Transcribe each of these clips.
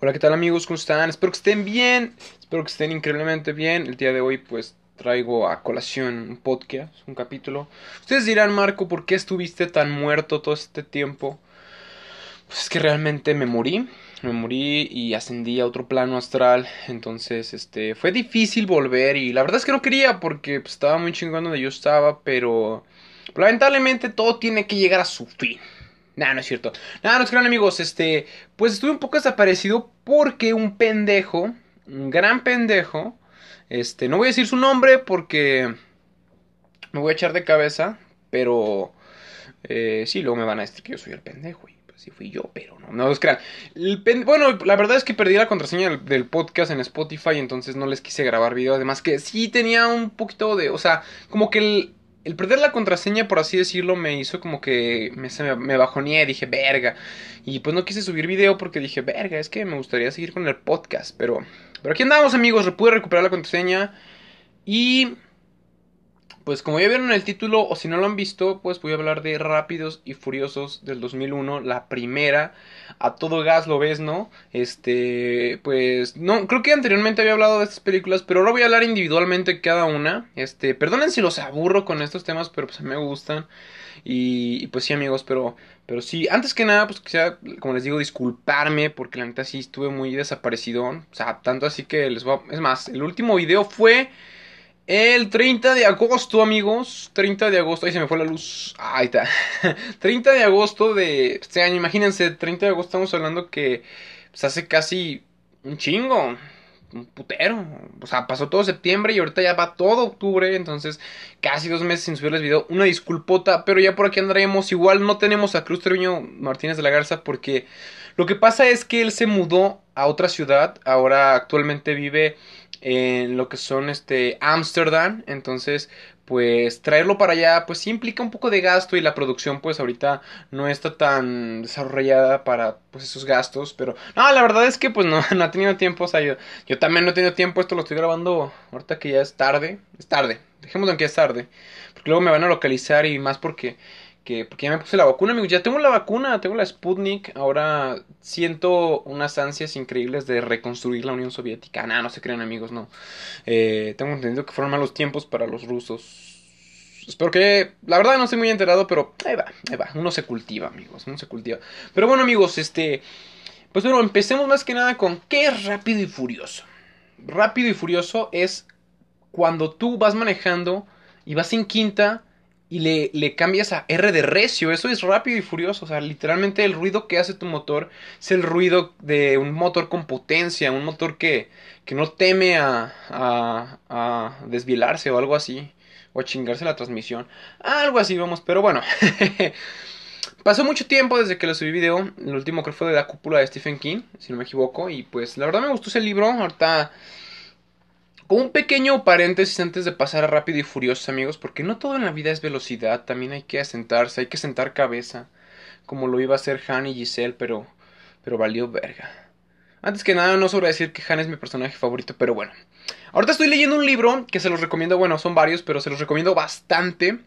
Hola, ¿qué tal amigos? ¿Cómo están? Espero que estén bien, espero que estén increíblemente bien. El día de hoy pues traigo a colación un podcast, un capítulo. Ustedes dirán, Marco, ¿por qué estuviste tan muerto todo este tiempo? Pues es que realmente me morí, me morí y ascendí a otro plano astral, entonces este fue difícil volver y la verdad es que no quería porque pues, estaba muy chingón donde yo estaba, pero lamentablemente todo tiene que llegar a su fin. Nah, no es cierto. Nah, no es gran amigos. Este, pues estuve un poco desaparecido porque un pendejo, un gran pendejo, este, no voy a decir su nombre porque me voy a echar de cabeza, pero eh, sí, luego me van a decir que yo soy el pendejo y pues sí fui yo, pero no, no los crean. bueno, la verdad es que perdí la contraseña del, del, podcast en Spotify, entonces no les quise grabar video. Además que sí tenía un poquito de, o sea, como que el el perder la contraseña, por así decirlo, me hizo como que me, me, me bajoneé, dije, verga. Y pues no quise subir video porque dije, verga, es que me gustaría seguir con el podcast. Pero, pero aquí andamos, amigos, pude recuperar la contraseña. Y pues como ya vieron el título, o si no lo han visto, pues voy a hablar de Rápidos y Furiosos del 2001, la primera. A todo gas lo ves, ¿no? Este, pues, no, creo que anteriormente había hablado de estas películas, pero ahora voy a hablar individualmente cada una. Este, perdonen si los aburro con estos temas, pero pues me gustan. Y, pues sí, amigos, pero, pero sí, antes que nada, pues quisiera, como les digo, disculparme, porque la neta sí estuve muy desaparecido. O sea, tanto así que les voy a... Es más, el último video fue el 30 de agosto, amigos. 30 de agosto. Ahí se me fue la luz. Ahí está. 30 de agosto de este año. Imagínense, 30 de agosto estamos hablando que pues, hace casi un chingo. Un putero. O sea, pasó todo septiembre y ahorita ya va todo octubre. Entonces, casi dos meses sin subirles video. Una disculpota. Pero ya por aquí andaremos. Igual no tenemos a Cruz Treviño Martínez de la Garza porque lo que pasa es que él se mudó a otra ciudad. Ahora actualmente vive en lo que son este Amsterdam, entonces pues traerlo para allá pues sí implica un poco de gasto y la producción pues ahorita no está tan desarrollada para pues esos gastos, pero no, la verdad es que pues no, no ha tenido tiempo, o sea, yo, yo también no he tenido tiempo, esto lo estoy grabando ahorita que ya es tarde, es tarde, dejémoslo en que es tarde, porque luego me van a localizar y más porque que porque ya me puse la vacuna, amigos. Ya tengo la vacuna, tengo la Sputnik. Ahora siento unas ansias increíbles de reconstruir la Unión Soviética. Nah, no se crean, amigos, no. Eh, tengo entendido que fueron malos tiempos para los rusos. Espero que, la verdad no estoy muy enterado, pero ahí va, ahí va. Uno se cultiva, amigos, uno se cultiva. Pero bueno, amigos, este, pues bueno, empecemos más que nada con qué es rápido y furioso. Rápido y furioso es cuando tú vas manejando y vas en quinta y le, le, cambias a R de recio. Eso es rápido y furioso. O sea, literalmente el ruido que hace tu motor es el ruido de un motor con potencia, un motor que, que no teme a, a, a desvielarse o algo así. O a chingarse la transmisión. Algo así, vamos. Pero bueno. Pasó mucho tiempo desde que le subí video. El último creo fue de la cúpula de Stephen King, si no me equivoco. Y pues la verdad me gustó ese libro. Ahorita un pequeño paréntesis antes de pasar a rápido y furioso, amigos, porque no todo en la vida es velocidad, también hay que asentarse, hay que sentar cabeza, como lo iba a hacer Han y Giselle, pero, pero valió verga. Antes que nada, no sobra decir que Han es mi personaje favorito, pero bueno. Ahorita estoy leyendo un libro que se los recomiendo, bueno, son varios, pero se los recomiendo bastante.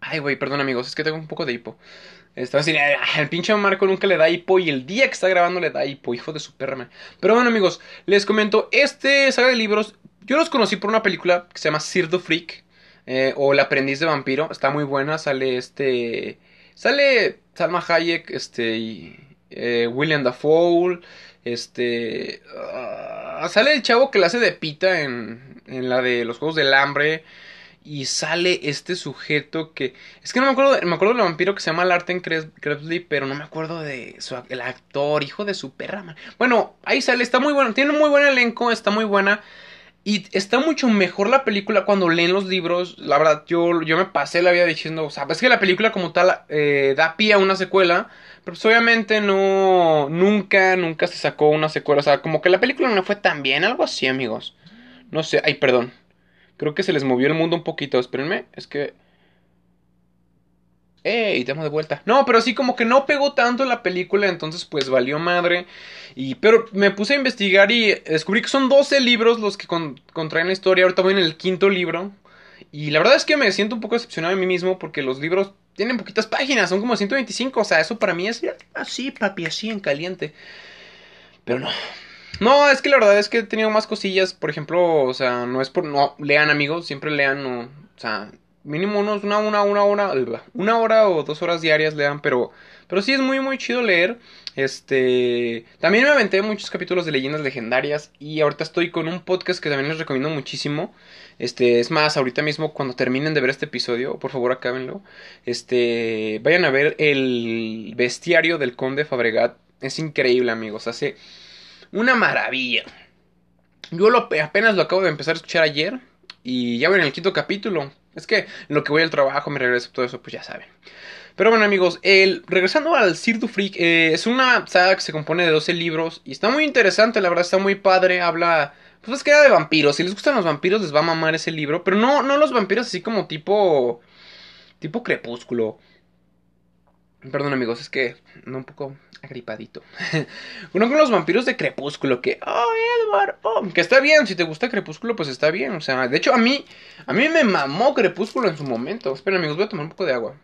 Ay, güey, perdón amigos, es que tengo un poco de hipo. Está así, el pinche Marco nunca le da hipo y el día que está grabando le da hipo, hijo de su perra. Pero bueno, amigos, les comento, este saga de libros, yo los conocí por una película que se llama Sir the Freak, eh, o El aprendiz de vampiro, está muy buena, sale este, sale Salma Hayek, este, y, eh, William Dafoe, este, uh, sale el chavo que la hace de pita en, en la de los Juegos del Hambre, y sale este sujeto que es que no me acuerdo me acuerdo del vampiro que se llama Larten Krebsley pero no me acuerdo de su, el actor hijo de su perra man. bueno ahí sale está muy bueno tiene un muy buen elenco está muy buena y está mucho mejor la película cuando leen los libros. La verdad yo yo me pasé la vida diciendo o sea es que la película como tal eh, da pie a una secuela pero pues obviamente no nunca nunca se sacó una secuela. O sea como que la película no fue tan bien algo así amigos. No sé ay perdón Creo que se les movió el mundo un poquito. Espérenme, es que... ¡Ey! Estamos de vuelta. No, pero sí como que no pegó tanto la película, entonces pues valió madre. Y, pero me puse a investigar y descubrí que son 12 libros los que contraen la historia. Ahorita voy en el quinto libro. Y la verdad es que me siento un poco decepcionado de mí mismo porque los libros tienen poquitas páginas, son como 125. O sea, eso para mí es así, papi, así en caliente. Pero no. No, es que la verdad es que he tenido más cosillas, por ejemplo, o sea, no es por... No, lean amigos, siempre lean, no, o sea, mínimo unos una, una, una hora, una hora o dos horas diarias lean, pero, pero sí es muy, muy chido leer. Este, también me aventé muchos capítulos de leyendas legendarias y ahorita estoy con un podcast que también les recomiendo muchísimo. Este, es más, ahorita mismo cuando terminen de ver este episodio, por favor acábenlo. Este, vayan a ver el bestiario del conde Fabregat. Es increíble, amigos, hace una maravilla. Yo lo, apenas lo acabo de empezar a escuchar ayer y ya voy en el quinto capítulo. Es que lo que voy al trabajo, me regreso, todo eso, pues ya saben. Pero bueno, amigos, el, regresando al Sir du Freak, eh, es una saga que se compone de 12 libros y está muy interesante, la verdad, está muy padre. Habla, pues es que era de vampiros. Si les gustan los vampiros, les va a mamar ese libro, pero no, no los vampiros así como tipo, tipo crepúsculo. Perdón, amigos, es que no un poco agripadito. Uno con los vampiros de Crepúsculo, que, oh, Edward, oh, que está bien, si te gusta Crepúsculo, pues está bien, o sea, de hecho a mí, a mí me mamó Crepúsculo en su momento. Esperen, amigos, voy a tomar un poco de agua.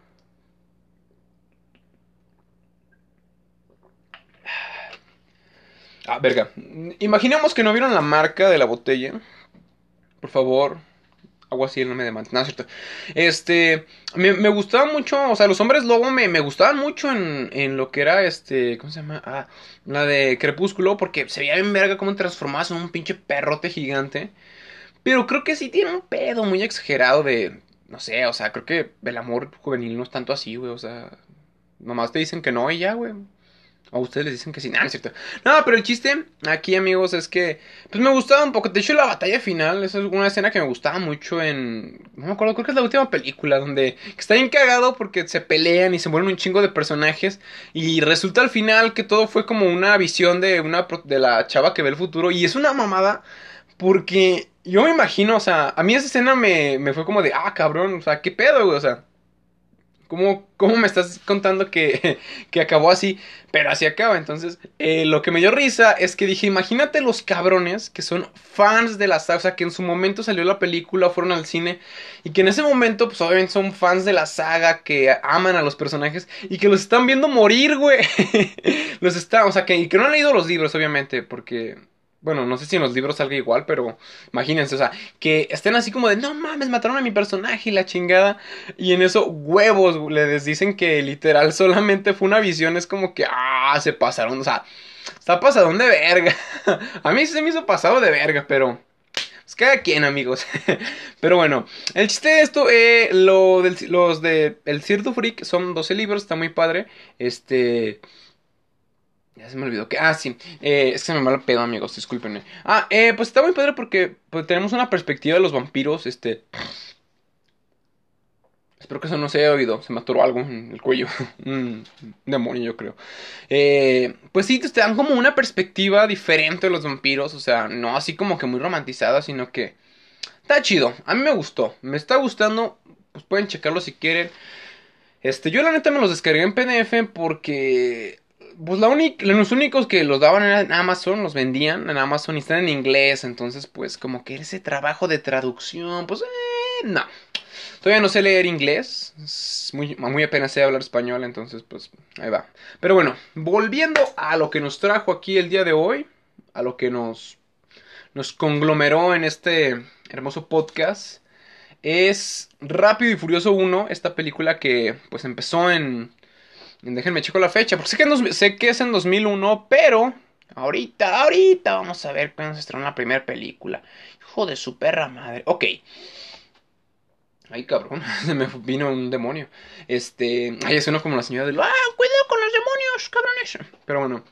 Ah, verga. Imaginemos que no vieron la marca de la botella. Por favor, algo así, no me demanda. No, cierto. Este, me, me, gustaba mucho, o sea, los hombres lobo me, me gustaban mucho en, en, lo que era, este, ¿cómo se llama? Ah, la de Crepúsculo, porque se veía en verga como transformabas en un pinche perrote gigante. Pero creo que sí tiene un pedo muy exagerado de, no sé, o sea, creo que el amor juvenil no es tanto así, güey, o sea, nomás te dicen que no y ya, güey. O ustedes les dicen que sí, no, es cierto. No, pero el chiste aquí, amigos, es que pues me gustaba un poco. De hecho, la batalla final, esa es una escena que me gustaba mucho en. No me acuerdo, creo que es la última película donde está bien cagado porque se pelean y se mueren un chingo de personajes. Y resulta al final que todo fue como una visión de una de la chava que ve el futuro. Y es una mamada porque yo me imagino, o sea, a mí esa escena me, me fue como de, ah, cabrón, o sea, qué pedo, güey, o sea. ¿Cómo, ¿Cómo, me estás contando que, que, acabó así? Pero así acaba. Entonces, eh, lo que me dio risa es que dije, imagínate los cabrones que son fans de la saga, que en su momento salió la película, fueron al cine, y que en ese momento, pues obviamente son fans de la saga, que aman a los personajes, y que los están viendo morir, güey. los están, o sea, que, y que no han leído los libros, obviamente, porque bueno, no sé si en los libros salga igual, pero imagínense, o sea, que estén así como de, no mames, mataron a mi personaje y la chingada. Y en eso, huevos, les dicen que literal solamente fue una visión, es como que, ah, se pasaron, o sea, está pasadón de verga. a mí se me hizo pasado de verga, pero... Pues cada quien, amigos. Pero bueno, el chiste de esto, eh, lo del, los de El Cirto Freak son 12 libros, está muy padre. Este... Ya se me olvidó que. Ah, sí. Eh, es que se me va el pedo, amigos. Discúlpenme. Ah, eh, pues está muy padre porque pues, tenemos una perspectiva de los vampiros. Este. Espero que eso no se haya oído. Se me atoró algo en el cuello. Un demonio, yo creo. Eh, pues sí, te dan como una perspectiva diferente de los vampiros. O sea, no así como que muy romantizada, sino que. Está chido. A mí me gustó. Me está gustando. Pues pueden checarlo si quieren. Este, yo la neta me los descargué en PDF porque pues la los únicos que los daban en Amazon, los vendían en Amazon y están en inglés, entonces pues como que ese trabajo de traducción, pues eh, no. Todavía no sé leer inglés, muy, muy apenas sé hablar español, entonces pues ahí va. Pero bueno, volviendo a lo que nos trajo aquí el día de hoy, a lo que nos, nos conglomeró en este hermoso podcast, es Rápido y Furioso 1, esta película que pues empezó en Déjenme checo la fecha, porque sé que, sé que es en 2001, pero ahorita, ahorita vamos a ver cuándo se estrenó la primera película. Hijo de su perra madre. Ok. Ay, cabrón, se me vino un demonio. Este, ay, uno como la señora de... ¡Ah, cuidado con los demonios, cabrones! Pero bueno,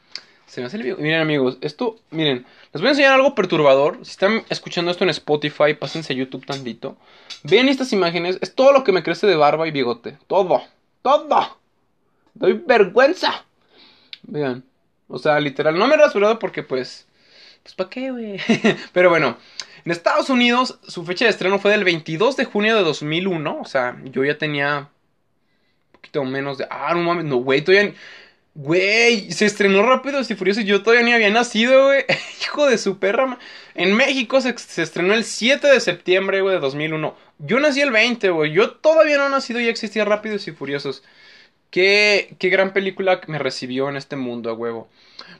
se me hace el video. Miren, amigos, esto, miren, les voy a enseñar algo perturbador. Si están escuchando esto en Spotify, pásense a YouTube tantito. Vean estas imágenes, es todo lo que me crece de barba y bigote. Todo, todo. Doy vergüenza. Vean. O sea, literal, no me he rasurado porque pues... Pues ¿para qué, güey? Pero bueno, en Estados Unidos su fecha de estreno fue del 22 de junio de 2001. O sea, yo ya tenía un poquito menos de... Ah, no mames, no, güey, todavía... Güey, se estrenó rápido y furioso y yo todavía ni había nacido, güey. Hijo de su perra. En México se, se, estrenó el 7 de septiembre, güey, de 2001. Yo nací el 20, güey. Yo todavía no he nacido y ya existía Rápidos y Furiosos. Qué, qué gran película me recibió en este mundo, a huevo.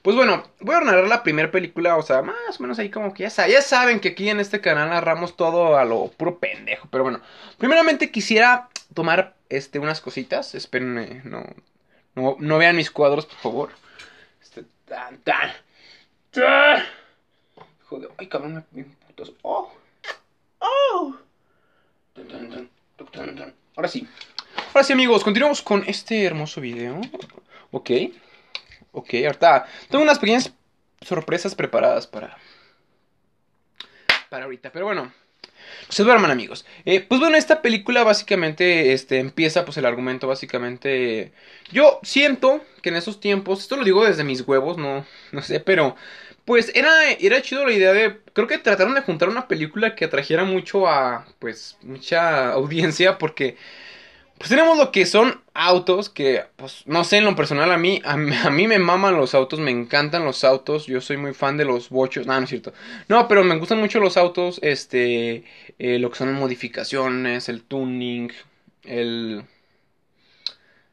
Pues bueno, voy a narrar la primera película, o sea, más o menos ahí como que ya, ya saben que aquí en este canal narramos todo a lo puro pendejo. Pero bueno, primeramente quisiera tomar este, unas cositas. Espérenme, no, no, vean mis cuadros, por favor. Este, tan, tan, tan. Joder, ay, cabrón. Oh, oh. Ahora sí. Ahora sí, amigos, continuamos con este hermoso video. Ok. Ok, ahorita tengo unas pequeñas sorpresas preparadas para. Para ahorita. Pero bueno. No se duerman, amigos. Eh, pues bueno, esta película básicamente este, empieza, pues el argumento básicamente... Yo siento que en esos tiempos, esto lo digo desde mis huevos, no, no sé, pero pues era, era chido la idea de... Creo que trataron de juntar una película que atrajera mucho a, pues, mucha audiencia porque pues tenemos lo que son autos, que pues no sé, en lo personal a mí, a, mí me maman los autos, me encantan los autos, yo soy muy fan de los bochos, no, no es cierto, no, pero me gustan mucho los autos, este, eh, lo que son modificaciones, el tuning, el,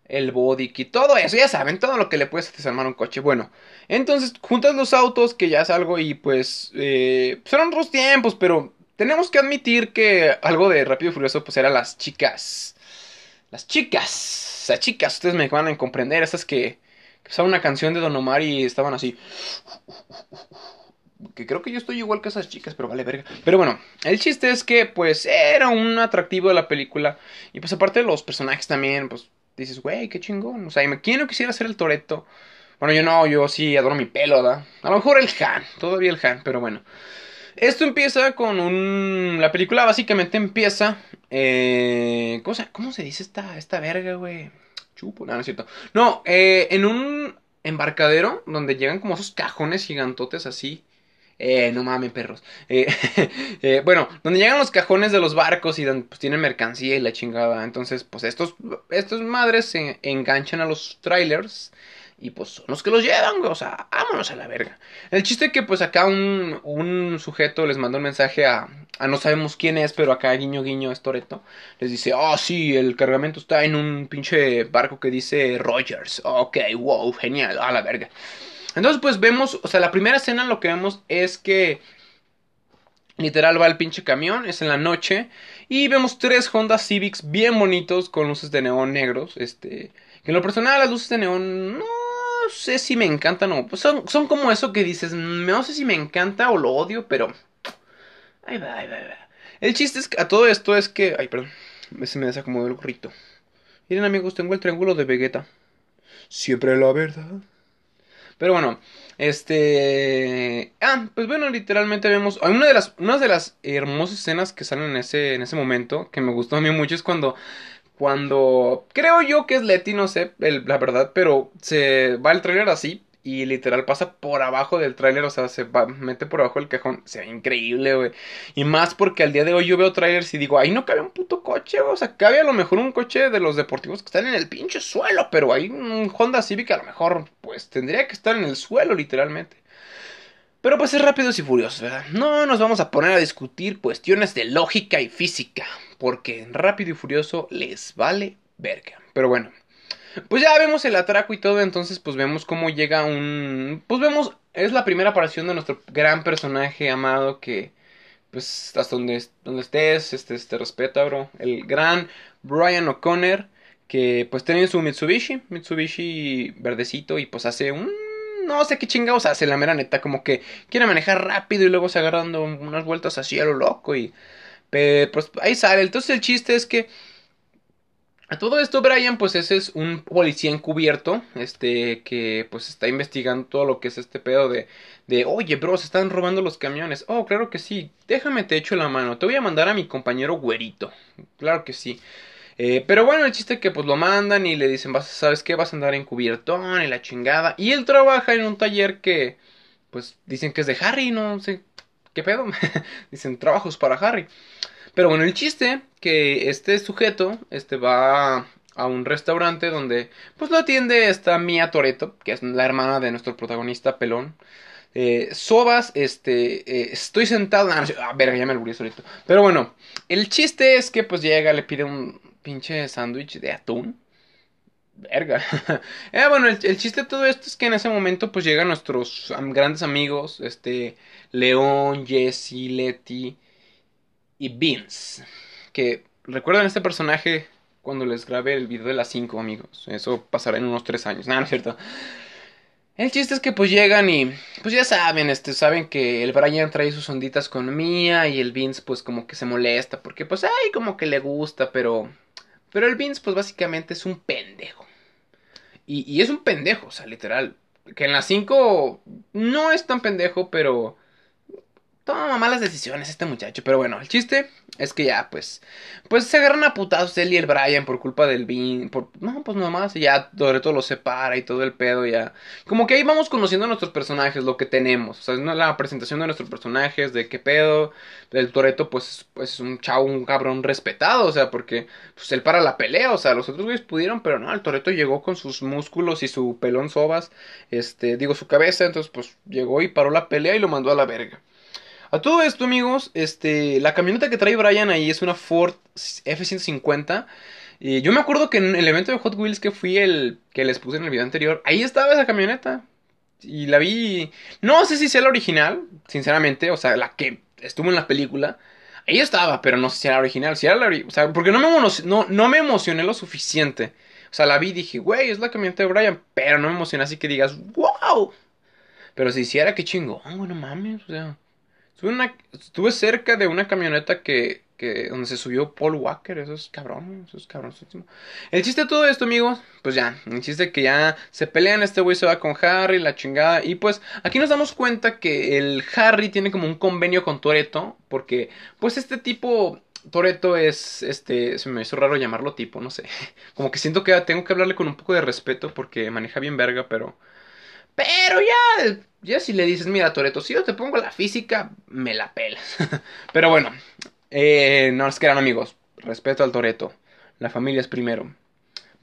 el body kit, todo eso, ya saben, todo lo que le puedes desarmar un coche, bueno, entonces juntas los autos, que ya es algo y pues, eh, pues otros tiempos, pero tenemos que admitir que algo de Rápido y Furioso pues eran las chicas las chicas, las chicas, ustedes me van a comprender, esas que, que usaban una canción de Don Omar y estaban así. Que creo que yo estoy igual que esas chicas, pero vale verga. Pero bueno, el chiste es que pues era un atractivo de la película. Y pues aparte de los personajes también, pues dices, güey, qué chingón. O sea, ¿quién no quisiera ser el Toreto? Bueno, yo no, yo sí adoro mi pelo, ¿verdad? A lo mejor el Han, todavía el Han, pero bueno. Esto empieza con un... La película básicamente empieza... Eh... ¿Cómo, se, ¿Cómo se dice esta, esta verga, güey? Chupo, no, no es cierto. No, eh, en un embarcadero donde llegan como esos cajones gigantotes así. Eh, no mames, perros. Eh, eh, bueno, donde llegan los cajones de los barcos y donde pues, tienen mercancía y la chingada. Entonces, pues estos, estos madres se enganchan a los trailers y pues son los que los llevan, güey. O sea, vámonos a la verga. El chiste es que pues acá un, un sujeto les mandó un mensaje a, a no sabemos quién es, pero acá guiño guiño es Toreto. Les dice, oh sí, el cargamento está en un pinche barco que dice Rogers. Ok, wow, genial, a la verga. Entonces pues vemos, o sea, la primera escena lo que vemos es que... Literal va el pinche camión, es en la noche. Y vemos tres Honda Civics bien bonitos con luces de neón negros. Este. Que en lo personal las luces de neón no sé si me encantan o... Pues son, son como eso que dices, no sé si me encanta o lo odio, pero... Ahí va, ahí va, ahí va. El chiste es que a todo esto es que... Ay, perdón. Se me desacomodó el gorrito. Miren amigos, tengo el triángulo de Vegeta. Siempre la verdad. Pero bueno, este... Ah, pues bueno, literalmente vemos... Una de las, una de las hermosas escenas que salen en ese, en ese momento, que me gustó a mí mucho, es cuando cuando creo yo que es Letty, no sé, la verdad, pero se va el tráiler así y literal pasa por abajo del tráiler, o sea, se va, mete por abajo del cajón, se ve increíble, güey. Y más porque al día de hoy yo veo trailers y digo, ahí no cabe un puto coche, o sea, cabe a lo mejor un coche de los deportivos que están en el pinche suelo, pero hay un Honda Civic a lo mejor, pues tendría que estar en el suelo, literalmente. Pero pues es rápidos y furiosos, ¿verdad? No nos vamos a poner a discutir cuestiones de lógica y física, porque Rápido y Furioso les vale verga. Pero bueno, pues ya vemos el atraco y todo, entonces pues vemos cómo llega un... Pues vemos, es la primera aparición de nuestro gran personaje amado que... Pues hasta donde, donde estés, este, te respeta, bro. El gran Brian O'Connor, que pues tiene su Mitsubishi, Mitsubishi verdecito y pues hace un no sé qué chingados hace la mera neta, como que quiere manejar rápido y luego se agarra dando unas vueltas así a lo loco y pues ahí sale. Entonces el chiste es que a todo esto Brian pues ese es un policía encubierto, este que pues está investigando todo lo que es este pedo de de oye bro, se están robando los camiones. Oh, claro que sí, déjame te echo la mano, te voy a mandar a mi compañero güerito. Claro que sí. Eh, pero bueno, el chiste es que pues lo mandan y le dicen, vas, ¿sabes qué? Vas a andar encubiertón y la chingada. Y él trabaja en un taller que, pues dicen que es de Harry, no sé qué pedo. dicen trabajos para Harry. Pero bueno, el chiste que este sujeto, este va a un restaurante donde pues lo atiende esta Mia Toreto, que es la hermana de nuestro protagonista pelón. Eh, Sobas, este, eh, estoy sentado. ah, ver, ya me lo solito. Pero bueno, el chiste es que pues llega, le pide un, pinche sándwich de atún. Verga. eh, bueno, el, chiste de todo esto es que en ese momento pues llegan nuestros grandes amigos, este, León, Jesse, Letty y Vince. Que recuerdan este personaje cuando les grabé el video de las 5 amigos. Eso pasará en unos 3 años. Nada, no es cierto. El chiste es que pues llegan y pues ya saben, este, saben que el Brian trae sus onditas con Mia y el Vince pues como que se molesta porque pues ay como que le gusta, pero pero el Vince pues básicamente es un pendejo. Y, y es un pendejo, o sea, literal. Que en las 5 no es tan pendejo, pero toma malas decisiones este muchacho. Pero bueno, el chiste es que ya, pues, pues se agarran a putazos él y el Brian por culpa del Bean. Por, no, pues nomás, ya Toreto lo separa y todo el pedo ya. Como que ahí vamos conociendo a nuestros personajes, lo que tenemos. O sea, la presentación de nuestros personajes, de qué pedo. El Toreto, pues, pues es un chavo, un cabrón respetado, o sea, porque pues él para la pelea, o sea, los otros güeyes pudieron, pero no, el Toreto llegó con sus músculos y su pelón sobas, este, digo, su cabeza, entonces pues llegó y paró la pelea y lo mandó a la verga. A todo esto, amigos, este, la camioneta que trae Brian ahí es una Ford F-150. Y yo me acuerdo que en el evento de Hot Wheels que fui el que les puse en el video anterior, ahí estaba esa camioneta. Y la vi. No sé si sea la original, sinceramente, o sea, la que estuvo en la película. Ahí estaba, pero no sé si era la original. Si era la O sea, porque no me, no, no me emocioné lo suficiente. O sea, la vi y dije, güey, es la camioneta de Brian. Pero no me emocioné así que digas, wow. Pero si hiciera, qué chingón, bueno, mames, o sea. Estuve, cerca de una camioneta que, que donde se subió Paul Walker, eso es cabrón, eso es cabronísimo. El chiste de todo esto, amigos, pues ya, el chiste que ya se pelean, este güey se va con Harry, la chingada, y pues aquí nos damos cuenta que el Harry tiene como un convenio con Toreto, porque pues este tipo Toreto es, este, se me hizo raro llamarlo tipo, no sé, como que siento que tengo que hablarle con un poco de respeto porque maneja bien verga, pero pero ya, ya si le dices, mira, Toreto, si yo te pongo la física, me la pelas. Pero bueno, eh, no es que eran amigos. Respeto al Toreto. La familia es primero.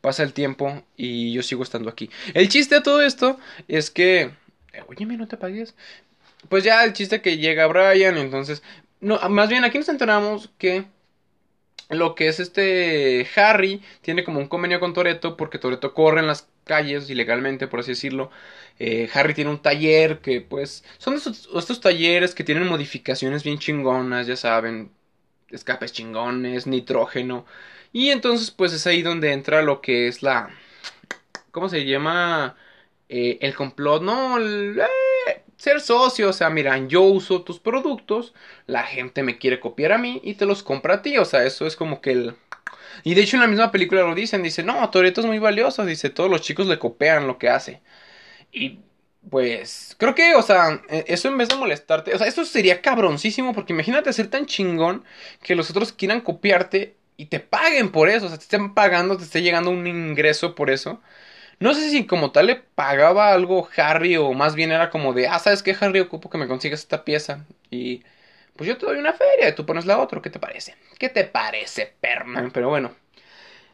Pasa el tiempo y yo sigo estando aquí. El chiste de todo esto es que. Eh, óyeme, no te apagues. Pues ya el chiste que llega Brian, entonces. No, más bien aquí nos enteramos que lo que es este Harry tiene como un convenio con Toreto porque Toreto corre en las calles ilegalmente, por así decirlo. Eh, Harry tiene un taller que pues son estos, talleres que tienen modificaciones bien chingonas, ya saben, escapes chingones, nitrógeno. Y entonces pues es ahí donde entra lo que es la... ¿Cómo se llama? Eh, el complot, no, el, eh, ser socio, o sea, miran, yo uso tus productos, la gente me quiere copiar a mí y te los compra a ti, o sea, eso es como que el... Y de hecho en la misma película lo dicen, dice, no, Toreto es muy valioso, dice, todos los chicos le copian lo que hace. Y pues creo que, o sea, e, eso en vez de molestarte, o sea, eso sería cabroncísimo porque imagínate ser tan chingón que los otros quieran copiarte y te paguen por eso, o sea, te estén pagando, te esté llegando un ingreso por eso. No sé si como tal le pagaba algo Harry o más bien era como de, ah, ¿sabes qué, Harry? Ocupo que me consigas esta pieza. Y pues yo te doy una feria y tú pones la otra. ¿Qué te parece? ¿Qué te parece, perman? Pero bueno.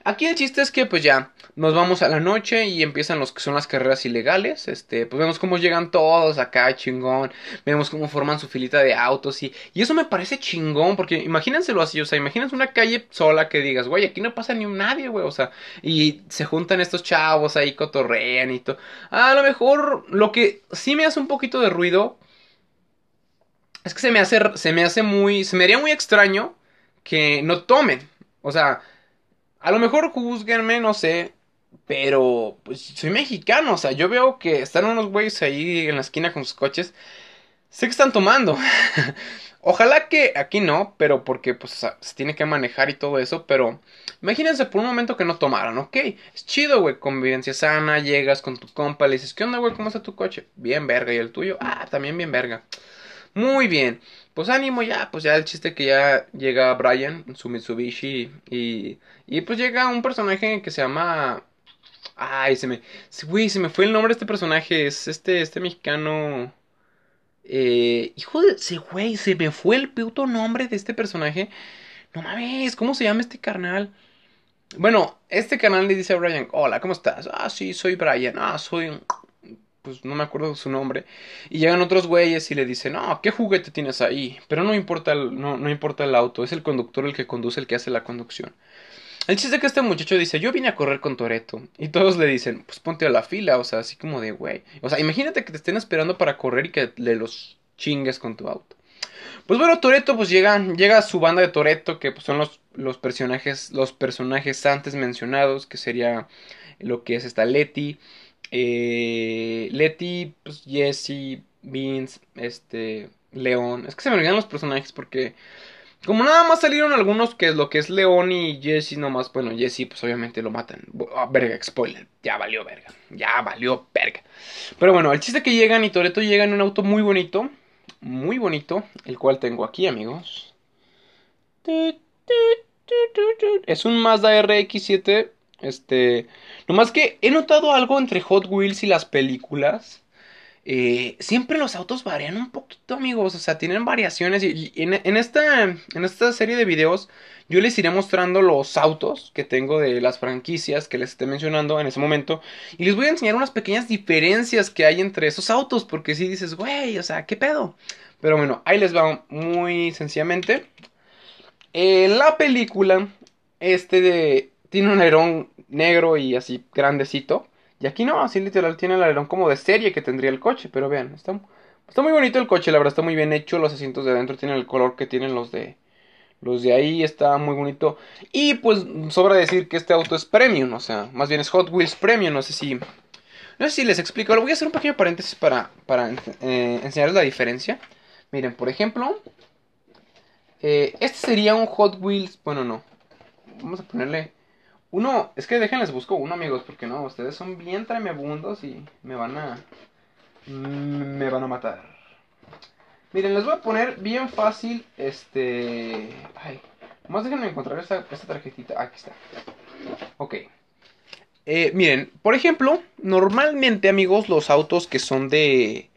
Aquí el chiste es que pues ya nos vamos a la noche y empiezan los que son las carreras ilegales. Este, pues vemos cómo llegan todos acá, chingón. Vemos cómo forman su filita de autos y, y eso me parece chingón porque imagínenselo así, o sea, imagínense una calle sola que digas, güey, aquí no pasa ni un nadie, güey, o sea, y se juntan estos chavos ahí, cotorrean y todo. A lo mejor lo que sí me hace un poquito de ruido es que se me hace, se me hace muy, se me haría muy extraño que no tomen. O sea, a lo mejor juzguenme, no sé. Pero, pues, soy mexicano. O sea, yo veo que están unos güeyes ahí en la esquina con sus coches. Sé que están tomando. Ojalá que aquí no, pero porque pues se tiene que manejar y todo eso, pero imagínense por un momento que no tomaran, ¿ok? Es chido, güey, convivencia sana, llegas con tu compa, le dices, ¿qué onda, güey? ¿Cómo está tu coche? Bien verga, ¿y el tuyo? Ah, también bien verga. Muy bien. Pues ánimo ya, pues ya el chiste que ya llega Brian, su Mitsubishi, y, y pues llega un personaje que se llama... Ay, se me... Güey, se me fue el nombre de este personaje, es este, este mexicano... Eh, hijo de güey, se me fue el puto nombre de este personaje. No mames, ¿cómo se llama este carnal? Bueno, este canal le dice a Brian, hola, ¿cómo estás? Ah, sí, soy Brian. Ah, soy un pues no me acuerdo su nombre, y llegan otros güeyes y le dicen, no, ¿qué juguete tienes ahí? Pero no importa el, no, no importa el auto, es el conductor el que conduce, el que hace la conducción. El chiste es que este muchacho dice, yo vine a correr con Toreto. Y todos le dicen, pues ponte a la fila, o sea, así como de, güey. O sea, imagínate que te estén esperando para correr y que le los chingues con tu auto. Pues bueno, Toreto pues llega, llega a su banda de Toreto, que pues, son los, los personajes, los personajes antes mencionados, que sería lo que es esta Letty, eh, Letty, pues Jesse, Vince, este, León. Es que se me olvidan los personajes porque como nada más salieron algunos que es lo que es León y Jesse nomás, bueno, Jesse pues obviamente lo matan. Oh, verga, spoiler, ya valió verga, ya valió verga. Pero bueno, el chiste que llegan y Toreto llega en un auto muy bonito, muy bonito, el cual tengo aquí amigos. Es un Mazda RX7, este, nomás que he notado algo entre Hot Wheels y las películas eh, siempre los autos varían un poquito, amigos. O sea, tienen variaciones. Y, en, esta, en esta serie de videos, yo les iré mostrando los autos que tengo de las franquicias que les esté mencionando en ese momento. Y les voy a enseñar unas pequeñas diferencias que hay entre esos autos. Porque si dices, güey, o sea, ¿qué pedo? Pero bueno, ahí les va muy sencillamente. En la película, este de, tiene un alerón negro y así grandecito. Y aquí no, así literal tiene el alerón como de serie que tendría el coche. Pero vean, está, muy bonito el coche, la verdad está muy bien hecho. Los asientos de adentro tienen el color que tienen los de, los de ahí, está muy bonito. Y pues sobra decir que este auto es premium, o sea, más bien es Hot Wheels Premium, no sé si... No sé si les explico, lo voy a hacer un pequeño paréntesis para, para eh, enseñarles la diferencia. Miren, por ejemplo, eh, este sería un Hot Wheels, bueno no, vamos a ponerle uno, es que déjenles busco uno, amigos, porque no, ustedes son bien tremebundos y me van a. Me van a matar. Miren, les voy a poner bien fácil este. Ay, más déjenme encontrar esta, esta tarjetita. Aquí está. Ok. Eh, miren, por ejemplo, normalmente, amigos, los autos que son de.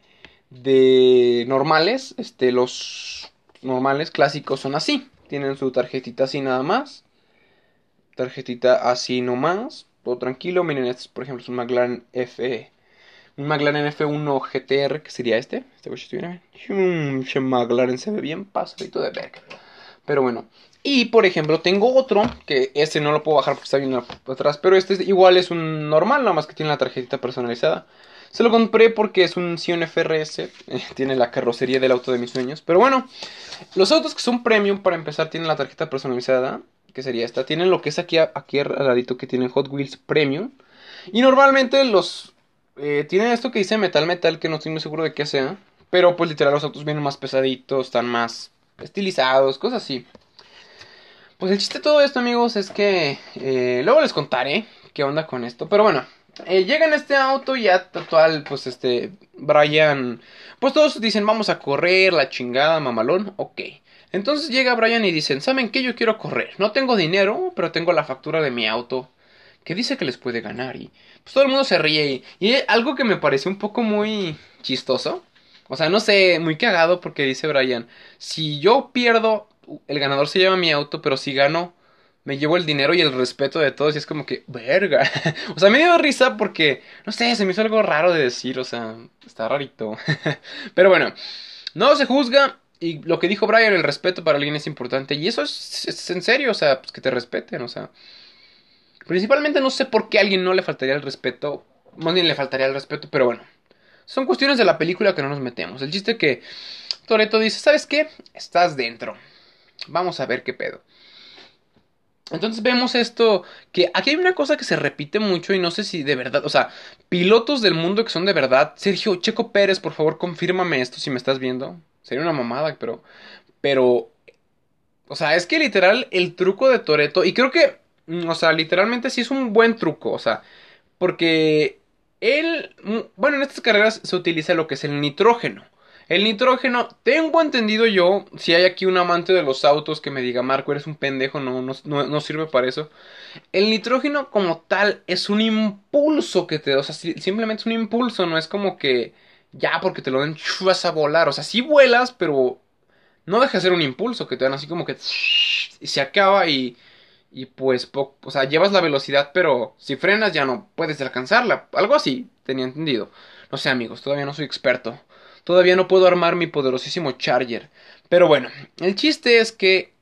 de normales, este, los normales clásicos son así. Tienen su tarjetita así nada más tarjetita así nomás, todo tranquilo. Miren, este por ejemplo es un McLaren F. Un McLaren F1 GTR, que sería este. Este coche bien. Un McLaren se ve bien pasadito de verga. Pero bueno. Y por ejemplo, tengo otro, que este no lo puedo bajar porque está bien atrás. Pero este igual es un normal, nada más que tiene la tarjetita personalizada. Se lo compré porque es un Sion FRS. Eh, tiene la carrocería del auto de mis sueños. Pero bueno, los autos que son premium, para empezar, tienen la tarjeta personalizada que sería esta. Tienen lo que es aquí, aquí al ladito que tienen Hot Wheels Premium. Y normalmente los... Eh, tienen esto que dice metal metal, que no estoy muy seguro de qué sea. Pero pues literal los autos vienen más pesaditos, están más estilizados, cosas así. Pues el chiste de todo esto, amigos, es que eh, luego les contaré qué onda con esto. Pero bueno, eh, llega en este auto ya total, pues este, Brian, pues todos dicen vamos a correr, la chingada, mamalón, ok. Entonces llega Brian y dicen, ¿saben qué? Yo quiero correr. No tengo dinero, pero tengo la factura de mi auto. Que dice que les puede ganar. Y pues todo el mundo se ríe. Y, algo que me pareció un poco muy chistoso. O sea, no sé, muy cagado porque dice Brian, si yo pierdo, el ganador se lleva mi auto, pero si gano, me llevo el dinero y el respeto de todos. Y es como que, verga. o sea, me dio risa porque, no sé, se me hizo algo raro de decir. O sea, está rarito. pero bueno, no se juzga. Y lo que dijo Brian, el respeto para alguien es importante. Y eso es, en serio, o sea, pues que te respeten, o sea. Principalmente no sé por qué a alguien no le faltaría el respeto. Más bien le faltaría el respeto, pero bueno. Son cuestiones de la película que no nos metemos. El chiste que Toreto dice, ¿sabes qué? Estás dentro. Vamos a ver qué pedo. Entonces vemos esto, que aquí hay una cosa que se repite mucho y no sé si de verdad, o sea, pilotos del mundo que son de verdad. Sergio Checo Pérez, por favor, confírmame esto si me estás viendo. Sería una mamada, pero. Pero. O sea, es que literal el truco de Toreto. Y creo que. Mm, o sea, literalmente sí es un buen truco. O sea. Porque. Él. Mm, bueno, en estas carreras se utiliza lo que es el nitrógeno. El nitrógeno, tengo entendido yo, si hay aquí un amante de los autos que me diga, Marco, eres un pendejo, no, no, no, sirve para eso. El nitrógeno como tal es un impulso que te da, o sea, simplemente es un impulso, no es como que ya porque te lo den, vas a volar. O sea, sí vuelas, pero no deja de ser un impulso que te dan así como que y se acaba y, y pues, o sea, llevas la velocidad, pero si frenas ya no puedes alcanzarla. Algo así, tenía entendido. No sé, amigos, todavía no soy experto. Todavía no puedo armar mi poderosísimo Charger. Pero bueno, el chiste es que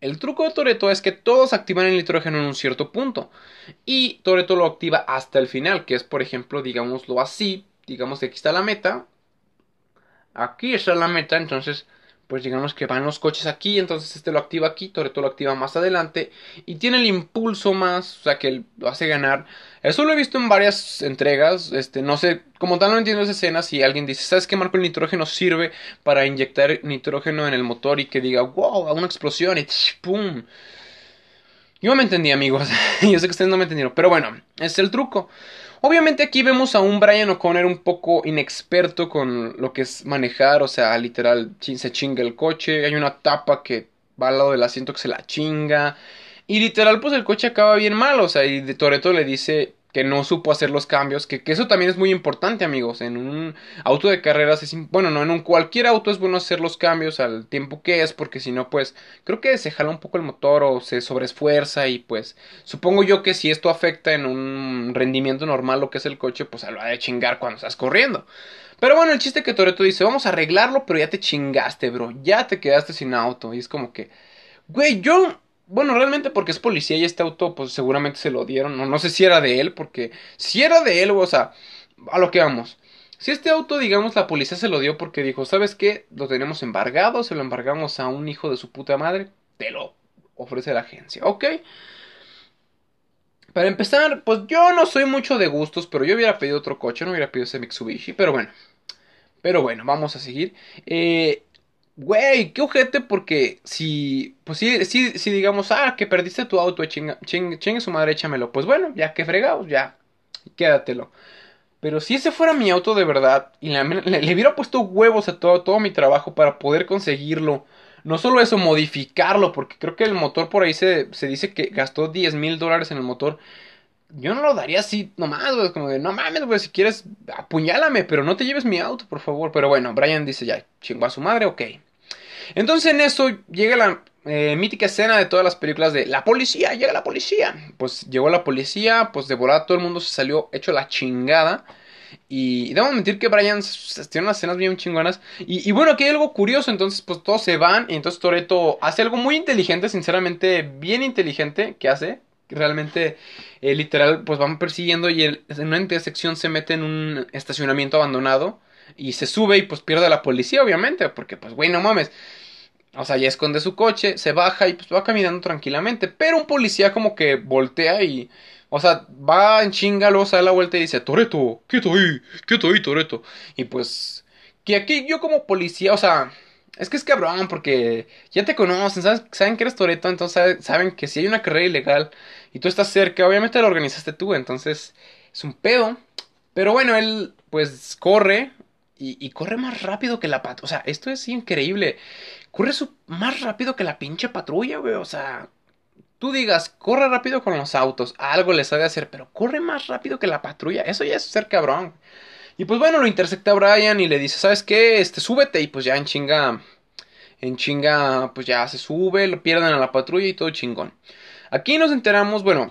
El truco de Toreto es que todos activan el nitrógeno en un cierto punto. Y Toreto lo activa hasta el final, que es, por ejemplo, digámoslo así. Digamos que aquí está la meta. Aquí está la meta, entonces pues digamos que van los coches aquí, entonces este lo activa aquí, Toreto lo activa más adelante y tiene el impulso más, o sea que lo hace ganar. Eso lo he visto en varias entregas, este, no sé, como tal no entiendo esa escena, si alguien dice, ¿sabes qué Marco el nitrógeno sirve para inyectar nitrógeno en el motor y que diga, wow, una explosión y ¡pum! Yo me entendí amigos, yo sé que ustedes no me entendieron, pero bueno, es el truco. Obviamente aquí vemos a un Brian O'Connor un poco inexperto con lo que es manejar, o sea, literal se chinga el coche, hay una tapa que va al lado del asiento que se la chinga y literal pues el coche acaba bien mal, o sea, y de Toreto le dice que no supo hacer los cambios, que, eso también es muy importante, amigos. En un auto de carreras es bueno, no, en un cualquier auto es bueno hacer los cambios al tiempo que es, porque si no, pues creo que se jala un poco el motor o se sobreesfuerza y pues supongo yo que si esto afecta en un rendimiento normal lo que es el coche, pues se lo ha de chingar cuando estás corriendo. Pero bueno, el chiste que Toreto dice, vamos a arreglarlo, pero ya te chingaste, bro, ya te quedaste sin auto. Y es como que, güey, yo bueno, realmente porque es policía y este auto, pues seguramente se lo dieron. No, no sé si era de él, porque si era de él, o sea, a lo que vamos. Si este auto, digamos, la policía se lo dio porque dijo, ¿sabes qué? Lo tenemos embargado, se lo embargamos a un hijo de su puta madre, te lo ofrece la agencia, ¿ok? Para empezar, pues yo no soy mucho de gustos, pero yo hubiera pedido otro coche, no hubiera pedido ese Mitsubishi, pero bueno. Pero bueno, vamos a seguir. Eh, Güey, qué ojete porque si, pues sí, sí, si digamos, ah, que perdiste tu auto, chinga, chingue su madre, échamelo. Pues bueno, ya que fregados, ya, quédatelo. Pero si ese fuera mi auto de verdad y le, le, hubiera puesto huevos a todo, todo mi trabajo para poder conseguirlo, no solo eso, modificarlo, porque creo que el motor por ahí se, se dice que gastó 10 mil dólares en el motor. Yo no lo daría así nomás, güey, como de, no mames, güey, si quieres, apuñálame, pero no te lleves mi auto, por favor. Pero bueno, Brian dice, ya, chingó a su madre, ok. Entonces en eso llega la eh, mítica escena de todas las películas de la policía, llega la policía. Pues llegó la policía, pues devoró a todo el mundo, se salió hecho la chingada. Y, debo admitir que Brian tiene unas escenas bien chingonas. Y, bueno, aquí hay algo curioso. Entonces, pues todos se van. Y entonces Toreto hace algo muy inteligente, sinceramente, bien inteligente. que hace? Realmente, eh, literal, pues van persiguiendo. Y en una intersección se mete en un estacionamiento abandonado. Y se sube y pues pierde a la policía, obviamente. Porque, pues, güey, no mames. O sea, ya esconde su coche, se baja y pues va caminando tranquilamente. Pero un policía como que voltea y... O sea, va en chinga, luego se la vuelta y dice, Toreto, quieto ahí, quieto ahí, Toreto. Y pues, que aquí yo como policía, o sea, es que es cabrón porque ya te conocen, saben que eres Toreto, entonces saben que si hay una carrera ilegal y tú estás cerca, obviamente la organizaste tú, entonces es un pedo. Pero bueno, él pues corre y, corre más rápido que la patrulla. O sea, esto es increíble. Corre más rápido que la pinche patrulla, güey. O sea, tú digas, corre rápido con los autos. Algo les ha de hacer, pero corre más rápido que la patrulla. Eso ya es ser cabrón. Y pues bueno, lo intercepta Brian y le dice, ¿sabes qué? Este, súbete. Y pues ya en chinga. En chinga, pues ya se sube, lo pierden a la patrulla y todo chingón. Aquí nos enteramos, bueno,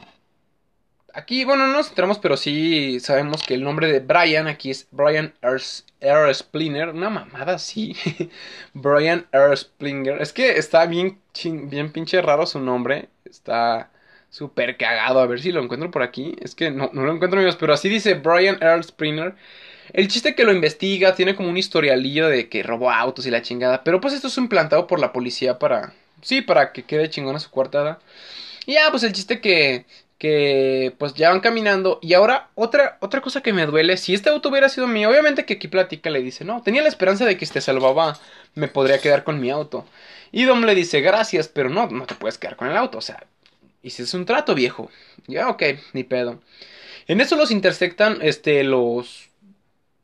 Aquí, bueno, no nos enteramos, pero sí sabemos que el nombre de Brian aquí es Brian R. Splinger. Una mamada así. Brian R. Splinger. Es que está bien, bien pinche raro su nombre. Está súper cagado. A ver si lo encuentro por aquí. Es que no, no lo encuentro, amigos. Pero así dice Brian R. Splinger. El chiste que lo investiga tiene como un historialillo de que robó autos y la chingada. Pero pues esto es implantado por la policía para... Sí, para que quede chingona su cuartada. Y ya, pues el chiste que que pues ya van caminando. Y ahora otra, otra cosa que me duele, si este auto hubiera sido mío, obviamente que aquí platica le dice, no, tenía la esperanza de que te salvaba, me podría quedar con mi auto. Y Dom le dice, gracias, pero no, no te puedes quedar con el auto, o sea, y si es un trato viejo. Ya, ok, ni pedo. En eso los intersectan, este, los...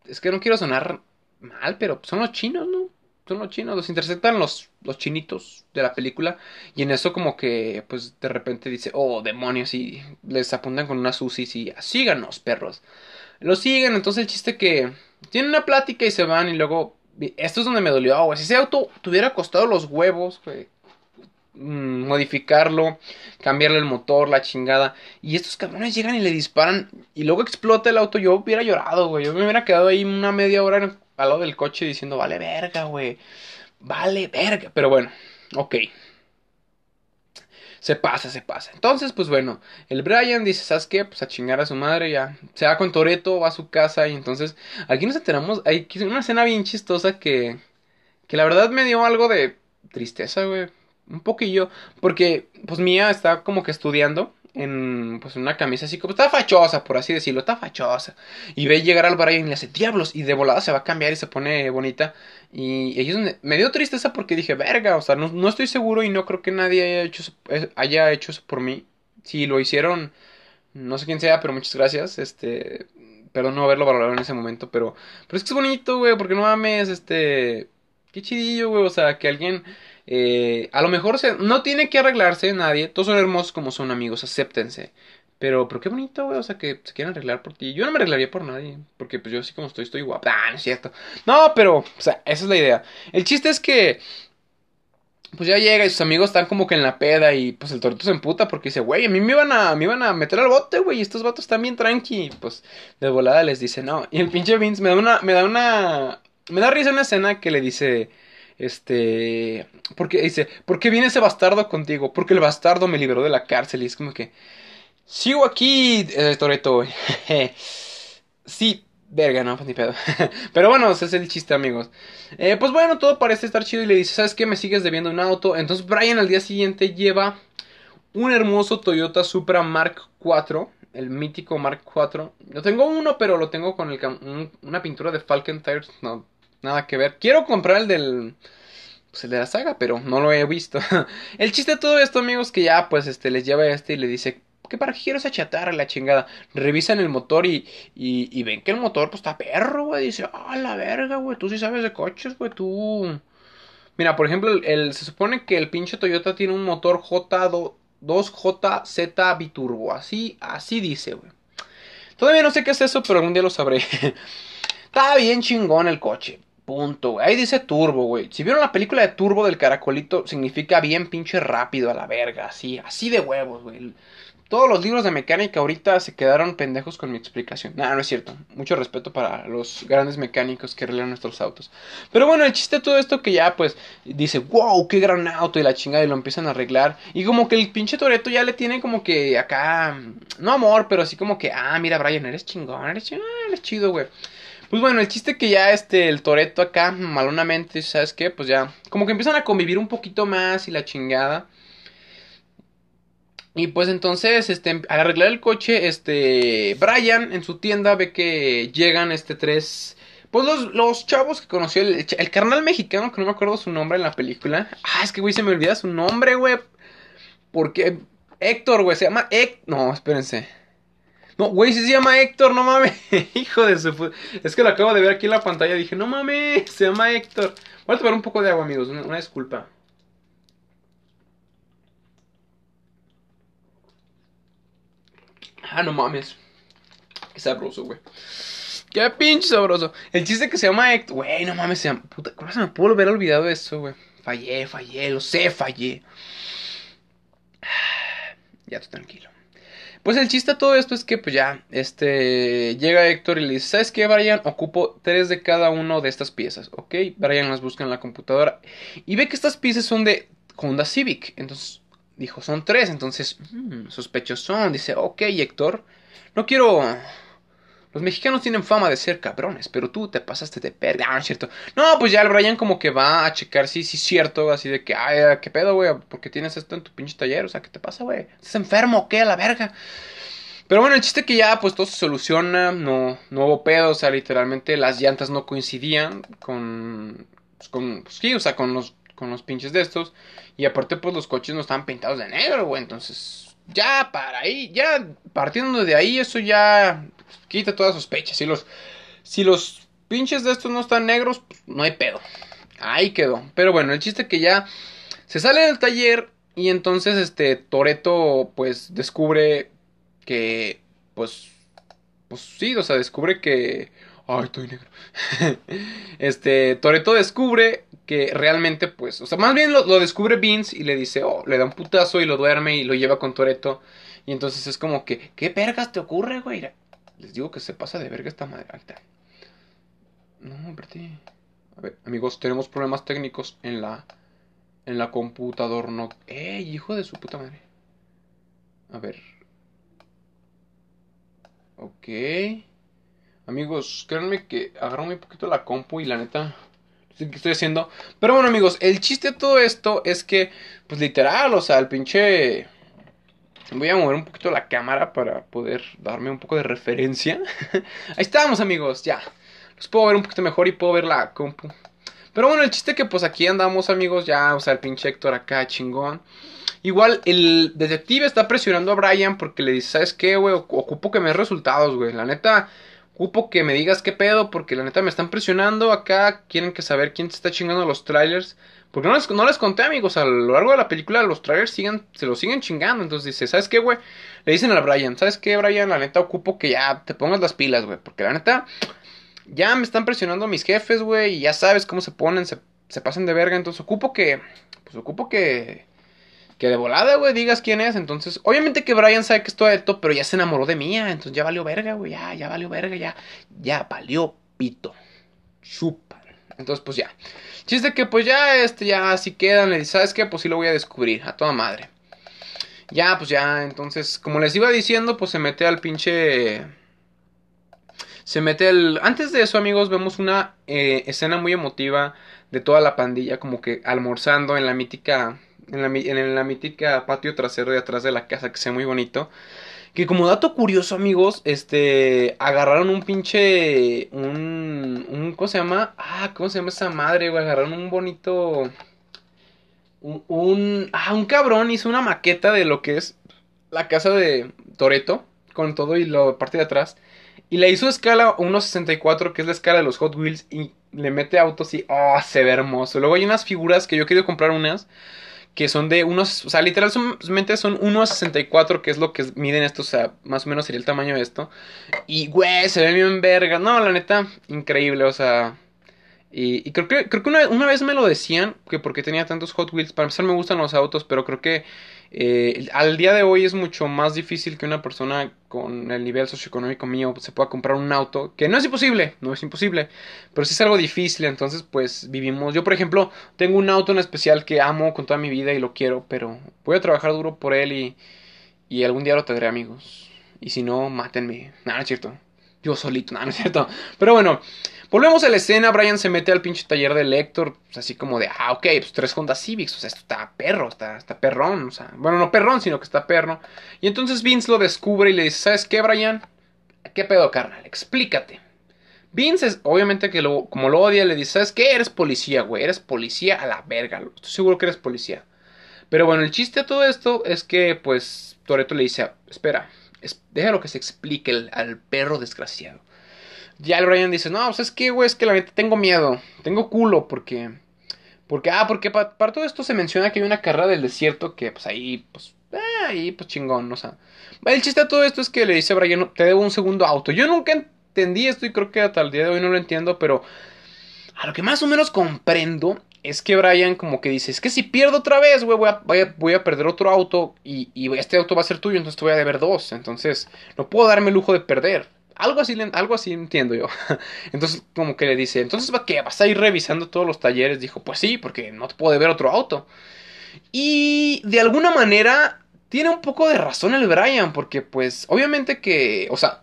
Es que no quiero sonar mal, pero son los chinos, ¿no? Son los chinos, los interceptan los, los chinitos de la película y en eso como que pues de repente dice, oh demonios y les apuntan con una susi y síganos perros. Lo siguen, entonces el chiste que tienen una plática y se van y luego, esto es donde me dolió, güey, si ese auto tuviera costado los huevos, mm, modificarlo, cambiarle el motor, la chingada. Y estos cabrones llegan y le disparan y luego explota el auto. Yo hubiera llorado, güey. Yo me hubiera quedado ahí una media hora al lado del coche diciendo, vale verga, güey. Vale verga. Pero bueno, ok. se pasa, se pasa. Entonces, pues bueno, el Brian dice, ¿sabes qué? Pues a chingar a su madre ya. Se va con Toreto, va a su casa y entonces aquí nos enteramos, hay una escena bien chistosa que, que la verdad me dio algo de tristeza, güey. Un poquillo, porque pues Mía está como que estudiando en pues una camisa así como está fachosa, por así decirlo, está fachosa. Y ve llegar al Brian y le hace diablos y de volada se va a cambiar y se pone bonita. Y ellos me dio tristeza porque dije, verga, o sea, no, no estoy seguro y no creo que nadie haya hecho, haya hecho eso por mí. Si lo hicieron, no sé quién sea, pero muchas gracias. Este, perdón no haberlo valorado en ese momento, pero, pero es que es bonito, güey, porque no mames, este, qué chidillo, güey, o sea, que alguien eh, a lo mejor se, no tiene que arreglarse nadie. Todos son hermosos como son amigos, acéptense. Pero, pero qué bonito, güey. O sea, que se quieran arreglar por ti. Yo no me arreglaría por nadie. Porque, pues yo así como estoy, estoy guapo. Ah, no es cierto. No, pero, o sea, esa es la idea. El chiste es que. Pues ya llega y sus amigos están como que en la peda. Y pues el torito se emputa porque dice, güey, a mí me iban a, me iban a meter al bote, güey. Y estos vatos están bien tranqui. Pues de volada les dice, no. Y el pinche Vince me da una, me da una. Me da risa una escena que le dice. Este. Porque dice, ¿por qué viene ese bastardo contigo? Porque el bastardo me liberó de la cárcel. Y es como que. Sigo aquí, eh, sí, verga, no, pues ni pedo. Pero bueno, ese es el chiste, amigos. Eh, pues bueno, todo parece estar chido. Y le dice, ¿sabes qué? Me sigues debiendo un auto. Entonces Brian al día siguiente lleva un hermoso Toyota Supra Mark IV. El mítico Mark IV. Yo tengo uno, pero lo tengo con el, una pintura de Falcon Tires. No, nada que ver. Quiero comprar el del pues el de la saga, pero no lo he visto. el chiste de todo esto, amigos, que ya pues este les lleva este y le dice, ¿qué para qué quiero esa chatarra, la chingada? Revisan el motor y, y, ven que el motor pues está perro, güey. Dice, ah, la verga, güey, tú sí sabes de coches, güey, tú. Mira, por ejemplo, el, se supone que el pinche Toyota tiene un motor J2, 2JZ biturbo, así, así dice, güey. Todavía no sé qué es eso, pero algún día lo sabré. está bien chingón el coche. Punto, güey. Ahí dice turbo, güey. Si vieron la película de turbo del caracolito, significa bien pinche rápido a la verga. Así, así de huevos, güey. Todos los libros de mecánica ahorita se quedaron pendejos con mi explicación. No, no es cierto. Mucho respeto para los grandes mecánicos que arreglan nuestros autos. Pero bueno, el chiste de todo esto que ya pues dice, wow, qué gran auto y la chingada y lo empiezan a arreglar. Y como que el pinche Toreto ya le tiene como que acá, no amor, pero así como que, ah, mira Brian, eres chingón, eres chingón, eres chido, güey. Pues bueno, el chiste que ya este, el Toreto acá, malonamente, ¿sabes qué? Pues ya, como que empiezan a convivir un poquito más y la chingada. Y pues entonces, este, al arreglar el coche, este, Brian en su tienda ve que llegan, este, tres, pues los, los chavos que conoció el, el carnal mexicano, que no me acuerdo su nombre en la película. Ah, es que, güey, se me olvida su nombre, güey. Porque Héctor, güey, se llama Héctor. No, espérense. No, güey, si se llama Héctor, no mames. Hijo de su... Es que lo acabo de ver aquí en la pantalla. Dije, no mames, se llama Héctor. Voy a tomar un poco de agua, amigos. Una, disculpa. Ah, no mames. Qué sabroso, güey. Qué pinche sabroso. El chiste que se llama Héctor. Güey, no mames, se llama... Puta, ¿cómo se me pudo haber olvidado eso, güey? Fallé, fallé, lo sé, fallé. Ya estoy tranquilo. Pues el chiste de todo esto es que pues ya, este, llega Héctor y le dice, ¿sabes qué, Brian? Ocupo tres de cada uno de estas piezas, ¿ok? Brian las busca en la computadora y ve que estas piezas son de Honda Civic. Entonces dijo, son tres, entonces, mmm, son. Dice, ok, Héctor, no quiero los mexicanos tienen fama de ser cabrones, pero tú te pasaste de perga, ah, ¿no es cierto? No, pues ya el Brian como que va a checar si sí, es cierto, así de que, ay, ¿qué pedo, güey? ¿Por qué tienes esto en tu pinche taller? O sea, ¿qué te pasa, güey? ¿Estás enfermo qué? A la verga. Pero bueno, el chiste que ya, pues todo se soluciona, no, no hubo pedo, o sea, literalmente las llantas no coincidían con, pues, con, pues sí, o sea, con los, con los pinches de estos. Y aparte, pues los coches no estaban pintados de negro, güey, entonces, ya para ahí, ya partiendo de ahí, eso ya quita toda sospecha. Si los, si los pinches de estos no están negros, pues, no hay pedo. Ahí quedó. Pero bueno, el chiste que ya se sale del taller y entonces este Toreto pues descubre que pues pues sí, o sea, descubre que ay, estoy negro. este Toreto descubre que realmente pues, o sea, más bien lo, descubre Vince y le dice, "Oh, le da un putazo y lo duerme y lo lleva con Toreto." Y entonces es como que, ¿qué pergas te ocurre, güey? Les digo que se pasa de verga esta madre. alta. No, espérate. A ver, amigos, tenemos problemas técnicos en la. En la computadora. No. ¡Ey, hijo de su puta madre! A ver. Ok. Amigos, créanme que agarro muy poquito la compu y la neta ¿Qué estoy haciendo? Pero bueno, amigos, el chiste de todo esto es que, pues literal, o sea, el pinche. Voy a mover un poquito la cámara para poder darme un poco de referencia. Ahí estamos, amigos, ya. Los puedo ver un poquito mejor y puedo ver la compu. Pero bueno, el chiste que pues aquí andamos, amigos, ya, o sea, el pinche Héctor acá, chingón. Igual, el detective está presionando a Brian porque le dice, ¿sabes qué, güey? Ocupo que me des resultados, güey. La neta, Ocupo que me digas qué pedo, porque la neta me están presionando acá. Quieren que saber quién se está chingando los trailers. Porque no les, no les conté, amigos. A lo largo de la película, los trailers se los siguen chingando. Entonces dice, ¿sabes qué, güey? Le dicen a Brian, ¿sabes qué, Brian? La neta, ocupo que ya te pongas las pilas, güey. Porque la neta, ya me están presionando mis jefes, güey. Y ya sabes cómo se ponen, se, se pasan de verga. Entonces ocupo que, pues ocupo que que de volada, güey, digas quién es. Entonces, obviamente que Brian sabe que es esto, pero ya se enamoró de mía. Entonces ya valió verga, güey. Ya, ya valió verga, ya. Ya valió pito. Chupa. Entonces, pues ya. Chiste que, pues ya, este, ya así quedan. Le dice, ¿sabes qué? Pues sí lo voy a descubrir. A toda madre. Ya, pues ya. Entonces, como les iba diciendo, pues se mete al pinche. Se mete el. Antes de eso, amigos, vemos una eh, escena muy emotiva de toda la pandilla, como que almorzando en la mítica en la, en la mítica patio trasero de atrás de la casa, que sea muy bonito. Que como dato curioso, amigos, este, agarraron un pinche, un, un, ¿cómo se llama? Ah, ¿cómo se llama esa madre, güey? Agarraron un bonito, un, ah, un cabrón hizo una maqueta de lo que es la casa de Toreto, con todo y la parte de atrás. Y le hizo escala 1.64, que es la escala de los Hot Wheels, y le mete autos y, oh, se ve hermoso. Luego hay unas figuras que yo quiero comprar unas que son de unos, o sea, literalmente son 1.64, que es lo que miden estos, o sea, más o menos sería el tamaño de esto. Y, güey, se ve bien verga. No, la neta, increíble, o sea... Y, creo que, creo que una, vez me lo decían, que porque tenía tantos Hot Wheels, para empezar me gustan los autos, pero creo que eh, al día de hoy es mucho más difícil que una persona con el nivel socioeconómico mío se pueda comprar un auto, que no es imposible, no es imposible, pero sí es algo difícil, entonces pues vivimos, yo por ejemplo tengo un auto en especial que amo con toda mi vida y lo quiero, pero voy a trabajar duro por él y, y algún día lo tendré amigos, y si no, mátenme, nada, no es cierto, yo solito, nada, no es cierto, pero bueno, Volvemos a la escena, Brian se mete al pinche taller de Lector, pues así como de, ah, ok, pues tres Honda Civics, o sea, esto está perro, está, está perrón, o sea, bueno, no perrón, sino que está perro. Y entonces Vince lo descubre y le dice, ¿sabes qué, Brian? ¿Qué pedo, carnal? Explícate. Vince, obviamente que como lo odia, le dice, ¿sabes qué? Eres policía, güey, eres policía a la verga, estoy seguro que eres policía. Pero bueno, el chiste de todo esto es que, pues, Toreto le dice, espera, déjalo que se explique al perro desgraciado. Ya el Brian dice, no, pues es que, güey, es que la neta tengo miedo, tengo culo, porque... Porque, ah, porque para, todo esto se menciona que hay una carrera del desierto que, pues ahí, pues, eh, ahí, pues chingón, o sea. El chiste de todo esto es que le dice a Brian, te debo un segundo auto. Yo nunca entendí esto y creo que hasta el día de hoy no lo entiendo, pero a lo que más o menos comprendo es que Brian como que dice, es que si pierdo otra vez, güey, voy a, voy, a, perder otro auto y, y, este auto va a ser tuyo, entonces te voy a deber dos. Entonces, no puedo darme el lujo de perder. Algo así, algo así entiendo yo. Entonces, como que le dice, entonces que vas a ir revisando todos los talleres. Dijo, pues sí, porque no te puedo ver otro auto. Y de alguna manera tiene un poco de razón el Brian, porque pues obviamente que, o sea,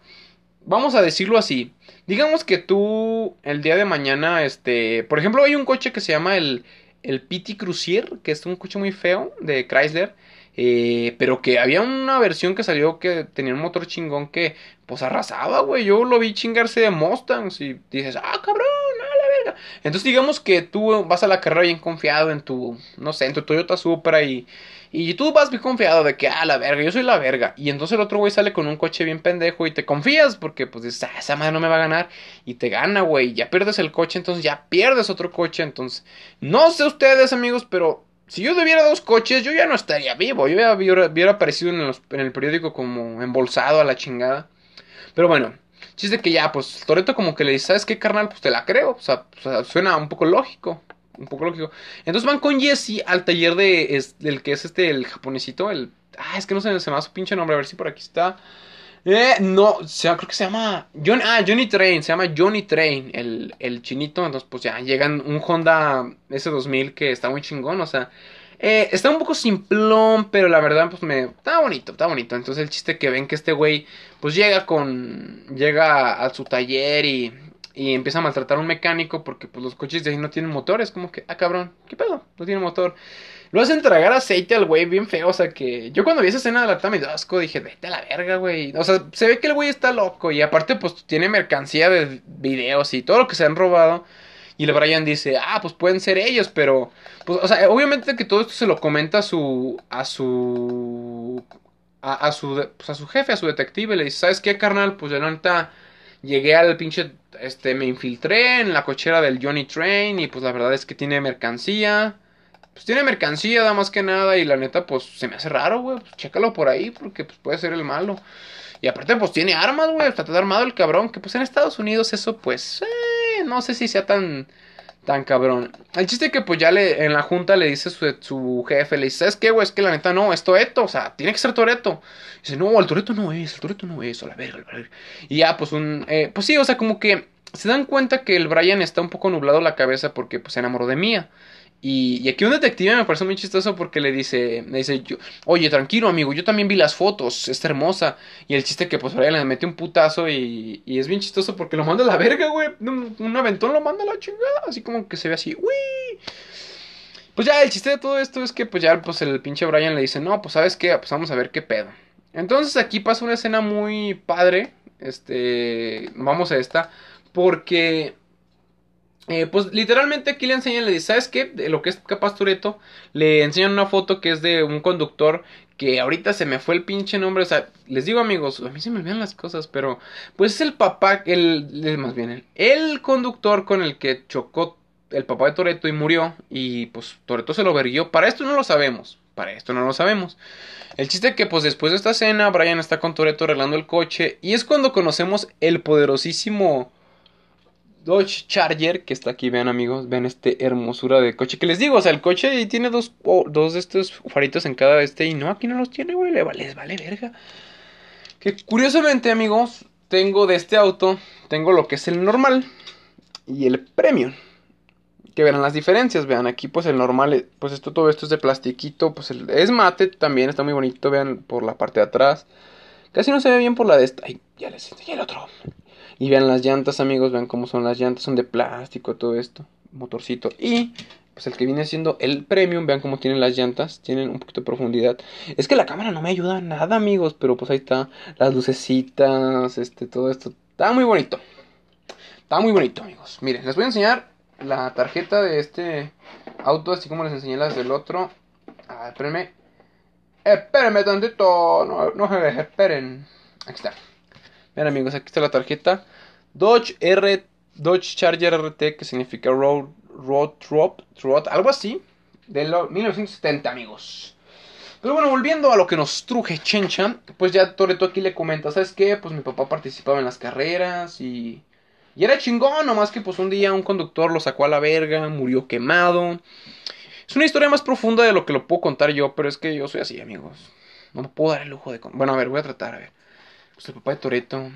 vamos a decirlo así. Digamos que tú el día de mañana, este, por ejemplo, hay un coche que se llama el, el PT Cruiser, que es un coche muy feo de Chrysler. Eh, pero que había una versión que salió que tenía un motor chingón que pues arrasaba, güey. Yo lo vi chingarse de Mustangs y dices, ah, cabrón, a la verga. Entonces digamos que tú vas a la carrera bien confiado en tu, no sé, en tu Toyota Supra y, y tú vas bien confiado de que, ah, la verga, yo soy la verga. Y entonces el otro güey sale con un coche bien pendejo y te confías porque pues dices, ah, esa madre no me va a ganar. Y te gana, güey. Ya pierdes el coche, entonces ya pierdes otro coche. Entonces, no sé ustedes, amigos, pero si yo debiera dos coches, yo ya no estaría vivo. Yo ya hubiera, aparecido en, el periódico como embolsado a la chingada. Pero bueno, chiste que ya, pues Toreto como que le dice, ¿sabes qué, carnal? Pues te la creo. O sea, suena un poco lógico. Un poco lógico. Entonces van con Jesse al taller de del que es este, el japonesito. El. Ah, es que no sé, se me va su pinche nombre. A ver si por aquí está. Eh, no, creo que se llama. Ah, Johnny Train, se llama Johnny Train, el, el chinito. Entonces, pues ya llegan un Honda S2000 que está muy chingón, o sea. Eh, está un poco simplón, pero la verdad, pues me. Está bonito, está bonito. Entonces, el chiste que ven que este güey, pues llega con. Llega a su taller y. Y empieza a maltratar a un mecánico porque, pues, los coches de ahí no tienen motores. Como que, ah, cabrón, ¿qué pedo? No tiene motor. Lo hacen tragar aceite al güey bien feo. O sea que. Yo cuando vi esa escena de la Tami asco, dije, vete a la verga, güey. O sea, se ve que el güey está loco. Y aparte, pues, tiene mercancía de videos y todo lo que se han robado. Y el Brian dice, ah, pues pueden ser ellos, pero, pues, o sea, obviamente que todo esto se lo comenta a su, a su, a, su, pues a su jefe, a su detective, le dice, ¿sabes qué, carnal? Pues yo neta llegué al pinche, este, me infiltré en la cochera del Johnny Train y pues la verdad es que tiene mercancía. Pues tiene mercancía, da más que nada, y la neta, pues se me hace raro, güey. Pues chécalo por ahí, porque pues puede ser el malo. Y aparte, pues tiene armas, güey. Está todo armado el cabrón. Que pues en Estados Unidos eso, pues, eh, no sé si sea tan, tan cabrón. El chiste que pues ya le, en la junta le dice su, su jefe, le dice, ¿sabes qué, güey? Es que la neta no, es Toreto, o sea, tiene que ser Toreto. Dice, no, el Toreto no es, el Toreto no es, a la verga, la verga. Y ya, pues un, eh, pues sí, o sea, como que se dan cuenta que el Brian está un poco nublado la cabeza porque pues se enamoró de Mía. Y, aquí un detective me parece muy chistoso porque le dice, le dice, oye, tranquilo amigo, yo también vi las fotos, está hermosa. Y el chiste que pues le mete un putazo y, y es bien chistoso porque lo manda a la verga, güey. Un, aventón lo manda a la chingada, así como que se ve así, uy. Pues ya, el chiste de todo esto es que pues ya pues el pinche Brian le dice, no, pues sabes qué, pues vamos a ver qué pedo. Entonces aquí pasa una escena muy padre, este, vamos a esta, porque eh, pues literalmente aquí le enseñan, le dice, ¿sabes qué? Lo que es capaz Tureto, le enseñan una foto que es de un conductor que ahorita se me fue el pinche nombre, o sea, les digo amigos, a mí se me olvidan las cosas, pero pues es el papá, el, más bien, el, el conductor con el que chocó el papá de Toreto y murió, y pues Toreto se lo verguió, para esto no lo sabemos, para esto no lo sabemos. El chiste es que pues después de esta escena, Brian está con Toreto arreglando el coche, y es cuando conocemos el poderosísimo Dodge Charger que está aquí, vean amigos, vean este hermosura de coche que les digo, o sea, el coche tiene dos, dos de estos faritos en cada este y no, aquí no los tiene, güey, les vale verga. Que curiosamente, amigos, tengo de este auto, tengo lo que es el normal y el premium. Que verán las diferencias, vean aquí pues el normal, pues esto todo esto es de plastiquito, pues es mate también, está muy bonito, vean por la parte de atrás. Casi no se ve bien por la de esta. Ay, ya les enseñé el otro. Y vean las llantas, amigos, vean cómo son las llantas, son de plástico, todo esto, motorcito. Y pues el que viene siendo el premium, vean cómo tienen las llantas, tienen un poquito de profundidad. Es que la cámara no me ayuda nada, amigos, pero pues ahí está, las lucecitas, este, todo esto. Está muy bonito. Está muy bonito, amigos. Miren, les voy a enseñar la tarjeta de este auto, así como les enseñé las del otro. Ah, espérenme. Espérenme tantito, no, no se esperen. Aquí está. Vean amigos, aquí está la tarjeta. Dodge R, Dodge Charger RT, que significa Road, Road Trop, algo así. De 1970, amigos. Pero bueno, volviendo a lo que nos truje Chencha, pues ya Toreto aquí le comenta, ¿sabes qué? Pues mi papá participaba en las carreras y... Y era chingón, nomás que pues un día un conductor lo sacó a la verga, murió quemado. Es una historia más profunda de lo que lo puedo contar yo, pero es que yo soy así, amigos. No me puedo dar el lujo de... Bueno, a ver, voy a tratar, a ver pues el papá de Toreto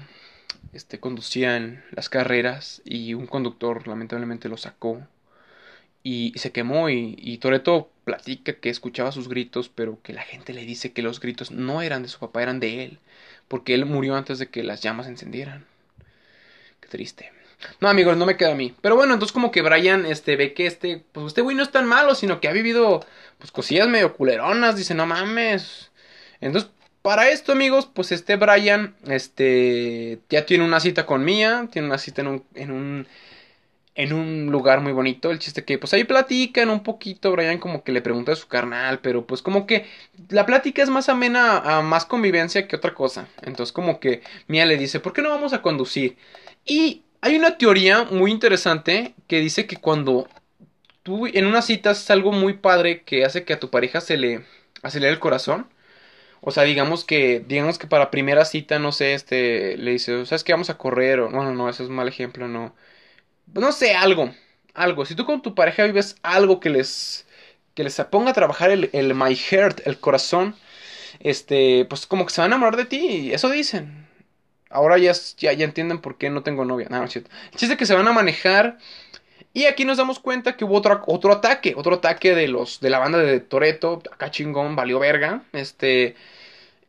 este, conducía en las carreras y un conductor lamentablemente lo sacó y, se quemó y, y Toreto platica que escuchaba sus gritos pero que la gente le dice que los gritos no eran de su papá, eran de él porque él murió antes de que las llamas encendieran. Qué triste. No, amigos, no me queda a mí. Pero bueno, entonces como que Brian este, ve que este, pues este güey no es tan malo, sino que ha vivido pues cosillas medio culeronas. Dice, no mames. Entonces para esto, amigos, pues este Brian, este, ya tiene una cita con Mia, tiene una cita en un, en un, en un lugar muy bonito. El chiste que, pues ahí platican un poquito, Brian como que le pregunta a su carnal, pero pues como que la plática es más amena, a más convivencia que otra cosa. Entonces como que Mia le dice, ¿por qué no vamos a conducir? Y hay una teoría muy interesante que dice que cuando tú en una cita es algo muy padre que hace que a tu pareja se le acelere el corazón. O sea, digamos que, digamos que para primera cita, no sé, este, le dice, ¿sabes qué? Vamos a correr, o, no, no, eso es un mal ejemplo, no. No sé, algo, algo. Si tú con tu pareja vives algo que les, que les ponga a trabajar el, el my heart, el corazón, este, pues como que se van a enamorar de ti, eso dicen. Ahora ya, ya, ya entienden por qué no tengo novia, no, no es cierto. El chiste es que se van a manejar Y aquí nos damos cuenta que hubo otro, otro ataque, otro ataque de los de la banda de Toreto, acá chingón, valió verga. Este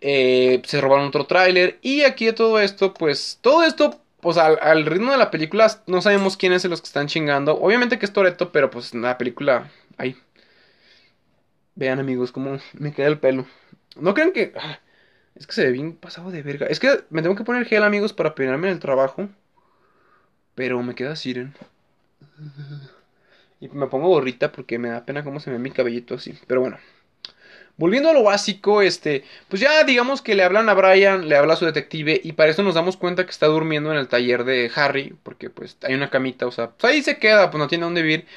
eh, se robaron otro tráiler y aquí todo esto, pues todo esto pues al, ritmo de la película no sabemos quiénes son los que están chingando. Obviamente que es Toreto, pero pues en la película ahí Vean amigos cómo me queda el pelo. No crean que ah, es que se ve bien pasado de verga. Es que me tengo que poner gel amigos para peinarme en el trabajo. Pero me queda siren. Y me pongo gorrita porque me da pena cómo se ve mi cabellito así. Pero bueno. Volviendo a lo básico, este, pues ya digamos que le hablan a Brian, le habla a su detective y para eso nos damos cuenta que está durmiendo en el taller de Harry, porque pues hay una camita, o sea, pues ahí se queda, pues no tiene dónde vivir.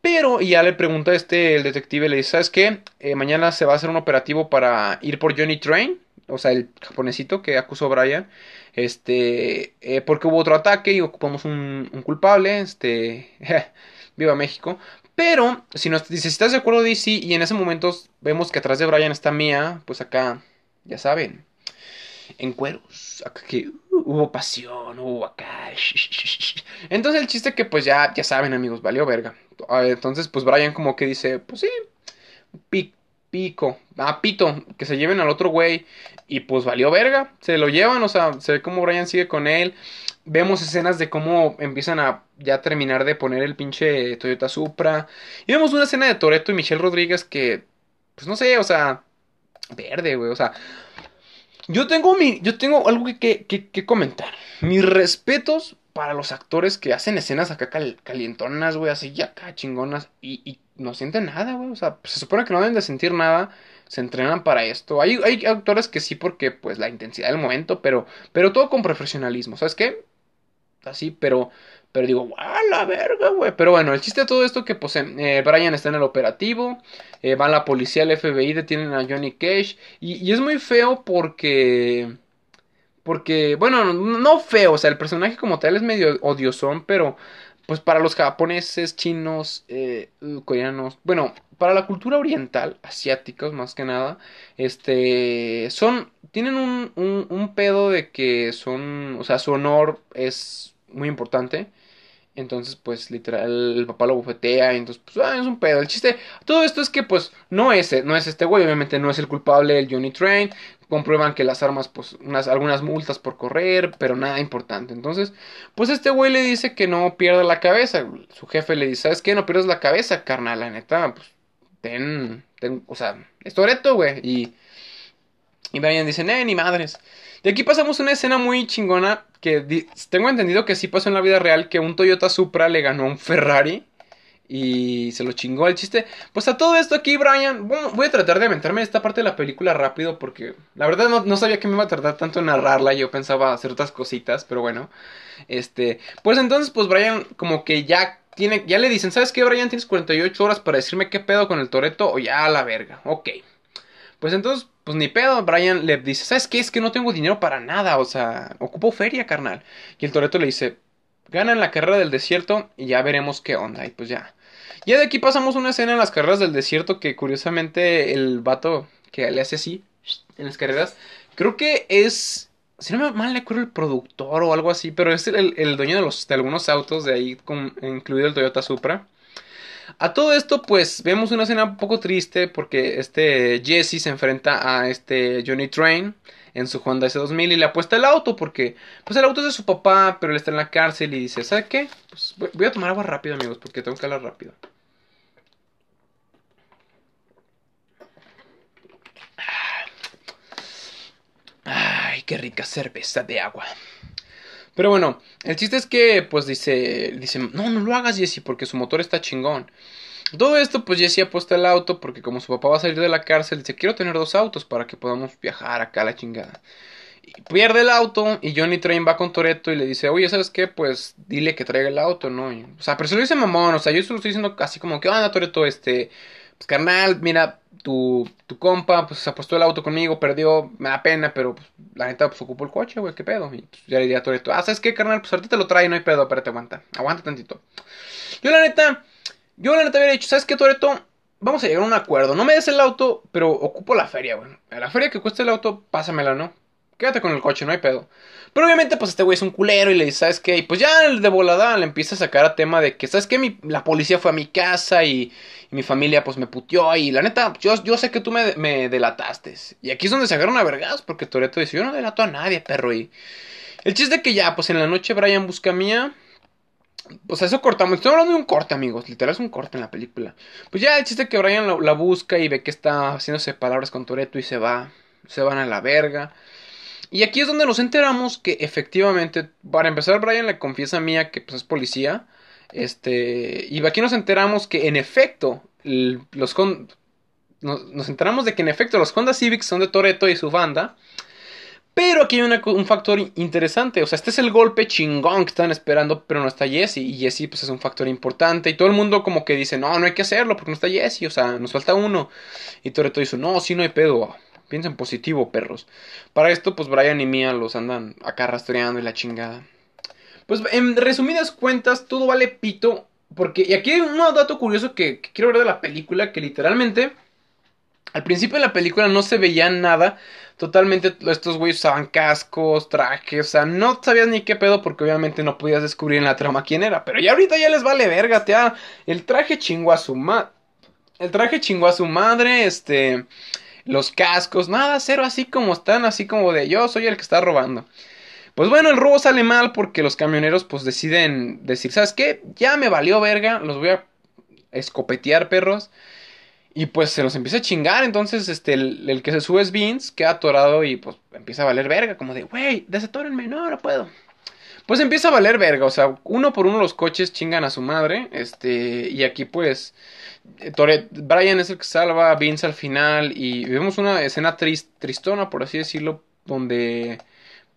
Pero, y ya le pregunta este, el detective, le dice, ¿sabes qué? Eh, mañana se va a hacer un operativo para ir por Johnny Train, o sea, el japonesito que acusó a Brian, este, eh, porque hubo otro ataque y ocupamos un, culpable, este, viva México. Pero, si nos si estás de acuerdo, DC, y en ese momento vemos que atrás de Brian está Mia, pues acá, ya saben, en cueros, acá que uh, hubo pasión, hubo acá. Entonces el chiste que pues ya, ya saben amigos, valió verga. Entonces pues Brian como que dice, pues sí, pico, ah, pito, que se lleven al otro güey. Y pues valió verga, se lo llevan, o sea, se ve como Brian sigue con él. Vemos escenas de cómo empiezan a ya terminar de poner el pinche Toyota Supra. Y vemos una escena de Toreto y Michelle Rodríguez que, pues no sé, o sea, verde, güey, o sea, yo tengo, mi, yo tengo algo que, que, comentar. Mis respetos para los actores que hacen escenas acá calientonas, güey, así ya acá chingonas y, no sienten nada, güey. O sea, se supone que no deben de sentir nada, se entrenan para esto. Hay, hay actores que sí porque, pues, la intensidad del momento, pero, pero todo con profesionalismo, ¿sabes qué? Así, pero pero digo, ¡guau, la verga, güey! Pero bueno, el chiste de todo esto que, pues, eh, Brian está en el operativo, eh, va la policía, el FBI, detienen a Johnny Cage, y, es muy feo porque... Porque, bueno, no feo, o sea, el personaje como tal es medio odiosón, pero pues para los japoneses, chinos, eh, coreanos, bueno, para la cultura oriental, asiáticos más que nada, este, son, tienen un, un, un pedo de que son, o sea, su honor es muy importante. Entonces, pues, literal, el papá lo bufetea. Y entonces, pues, ah, es un pedo. El chiste, todo esto es que, pues, no es, no es este güey. Obviamente no es el culpable, el Johnny Train. Comprueban que las armas, pues, unas, algunas multas por correr, pero nada importante. Entonces, pues, este güey le dice que no pierda la cabeza. Su jefe le dice, ¿sabes qué? No pierdas la cabeza, carnal, la neta. Pues, ten, ten, o sea, es Toreto, güey. Y, y Brian dice, eh, ni madres. De aquí pasamos una escena muy chingona que tengo entendido que sí pasó en la vida real que un Toyota Supra le ganó a un Ferrari y se lo chingó el chiste. Pues a todo esto aquí, Brian, voy a tratar de aventarme esta parte de la película rápido porque la verdad no, sabía que me iba a tardar tanto en narrarla. Yo pensaba hacer otras cositas, pero bueno. Este, pues entonces, pues Brian como que ya tiene, ya le dicen, ¿sabes qué, Brian? Tienes 48 horas para decirme qué pedo con el Toreto o ya a la verga. Ok. Pues entonces, pues ni pedo, Brian le dice, ¿sabes qué? Es que no tengo dinero para nada, o sea, ocupo feria, carnal. Y el Toreto le dice, gana en la carrera del desierto y ya veremos qué onda. Y pues ya. Ya de aquí pasamos una escena en las carreras del desierto que curiosamente el vato que le hace así en las carreras, creo que es, si no me mal le acuerdo el productor o algo así, pero es el, dueño de, los, de algunos autos de ahí, con, incluido el Toyota Supra. A todo esto, pues vemos una escena un poco triste porque este Jesse se enfrenta a este Johnny Train en su Honda S2000 y le apuesta el auto porque pues el auto es de su papá, pero él está en la cárcel y dice, ¿sabe qué? Pues voy a tomar agua rápido, amigos, porque tengo que hablar rápido. Ay, qué rica cerveza de agua. Pero bueno, el chiste es que, pues dice, dice, no, no lo hagas, Jesse, porque su motor está chingón. Todo esto, pues Jesse apuesta el auto porque como su papá va a salir de la cárcel, dice, quiero tener dos autos para que podamos viajar acá a la chingada. Y pierde el auto y Johnny Train va con Toreto y le dice, oye, ¿sabes qué? Pues dile que traiga el auto, ¿no? o sea, pero se lo dice mamón, o sea, yo se lo estoy diciendo casi como que, anda, Toreto, este, pues carnal, mira, tu, tu compa, pues se apostó el auto conmigo, perdió, me da pena, pero pues, la neta, pues ocupó el coche, güey, qué pedo. Y pues, ya le diría a Toreto, ah, ¿sabes qué, carnal? Pues ahorita te lo trae, no hay pedo, espérate, aguanta, aguanta tantito. Yo la neta, yo la neta había dicho, ¿sabes qué, Toreto? Vamos a llegar a un acuerdo, no me des el auto, pero ocupo la feria, güey. La feria que cuesta el auto, pásamela, ¿no? Quédate con el coche, no hay pedo. Pero obviamente, pues este güey es un culero y le dice, ¿sabes qué? Y pues ya de volada le empieza a sacar a tema de que, ¿sabes qué? la policía fue a mi casa y, mi familia pues me puteó y la neta, yo, yo sé que tú me, delataste. Y aquí es donde se agarran a vergas porque Toreto dice, yo no delato a nadie, perro. Y el chiste que ya, pues en la noche Brian busca mía. Pues eso cortamos. Estoy hablando de un corte, amigos. Literal es un corte en la película. Pues ya el chiste que Brian la, la busca y ve que está haciéndose palabras con Toreto y se va. Se van a la verga. Y aquí es donde nos enteramos que efectivamente, para empezar, Brian le confiesa a Mia que pues, es policía. Este, y aquí nos enteramos que en efecto, los nos, enteramos de que en efecto los Honda Civics son de Toreto y su banda. Pero aquí hay un factor interesante. O sea, este es el golpe chingón que están esperando, pero no está Jesse. Y Jesse, pues, es un factor importante. Y todo el mundo, como que dice: No, no hay que hacerlo porque no está Jesse. O sea, nos falta uno. Y Toreto dice: No, sí, no hay pedo. Piensen positivo, perros. Para esto, pues Brian y Mia los andan acá rastreando y la chingada. Pues en resumidas cuentas, todo vale pito. Porque, y aquí hay un dato curioso que, quiero ver de la película, que literalmente, al principio de la película no se veía nada. Totalmente estos güeyes usaban cascos, trajes, o sea, no sabías ni qué pedo porque obviamente no podías descubrir en la trama quién era. Pero ya ahorita ya les vale verga, te El traje chingó a su madre. El traje chingó a su madre, este los cascos, nada, cero así como están, así como de yo soy el que está robando. Pues bueno, el robo sale mal porque los camioneros pues deciden decir, ¿sabes qué? Ya me valió verga, los voy a escopetear perros. Y pues se los empieza a chingar, entonces este, el, que se sube es Vince, queda atorado y pues empieza a valer verga, como de, wey, desatórenme, no, no puedo. Pues empieza a valer verga, o sea, uno por uno los coches chingan a su madre, este, y aquí pues Toret, Brian es el que salva a Vince al final y vemos una escena tristona, por así decirlo, donde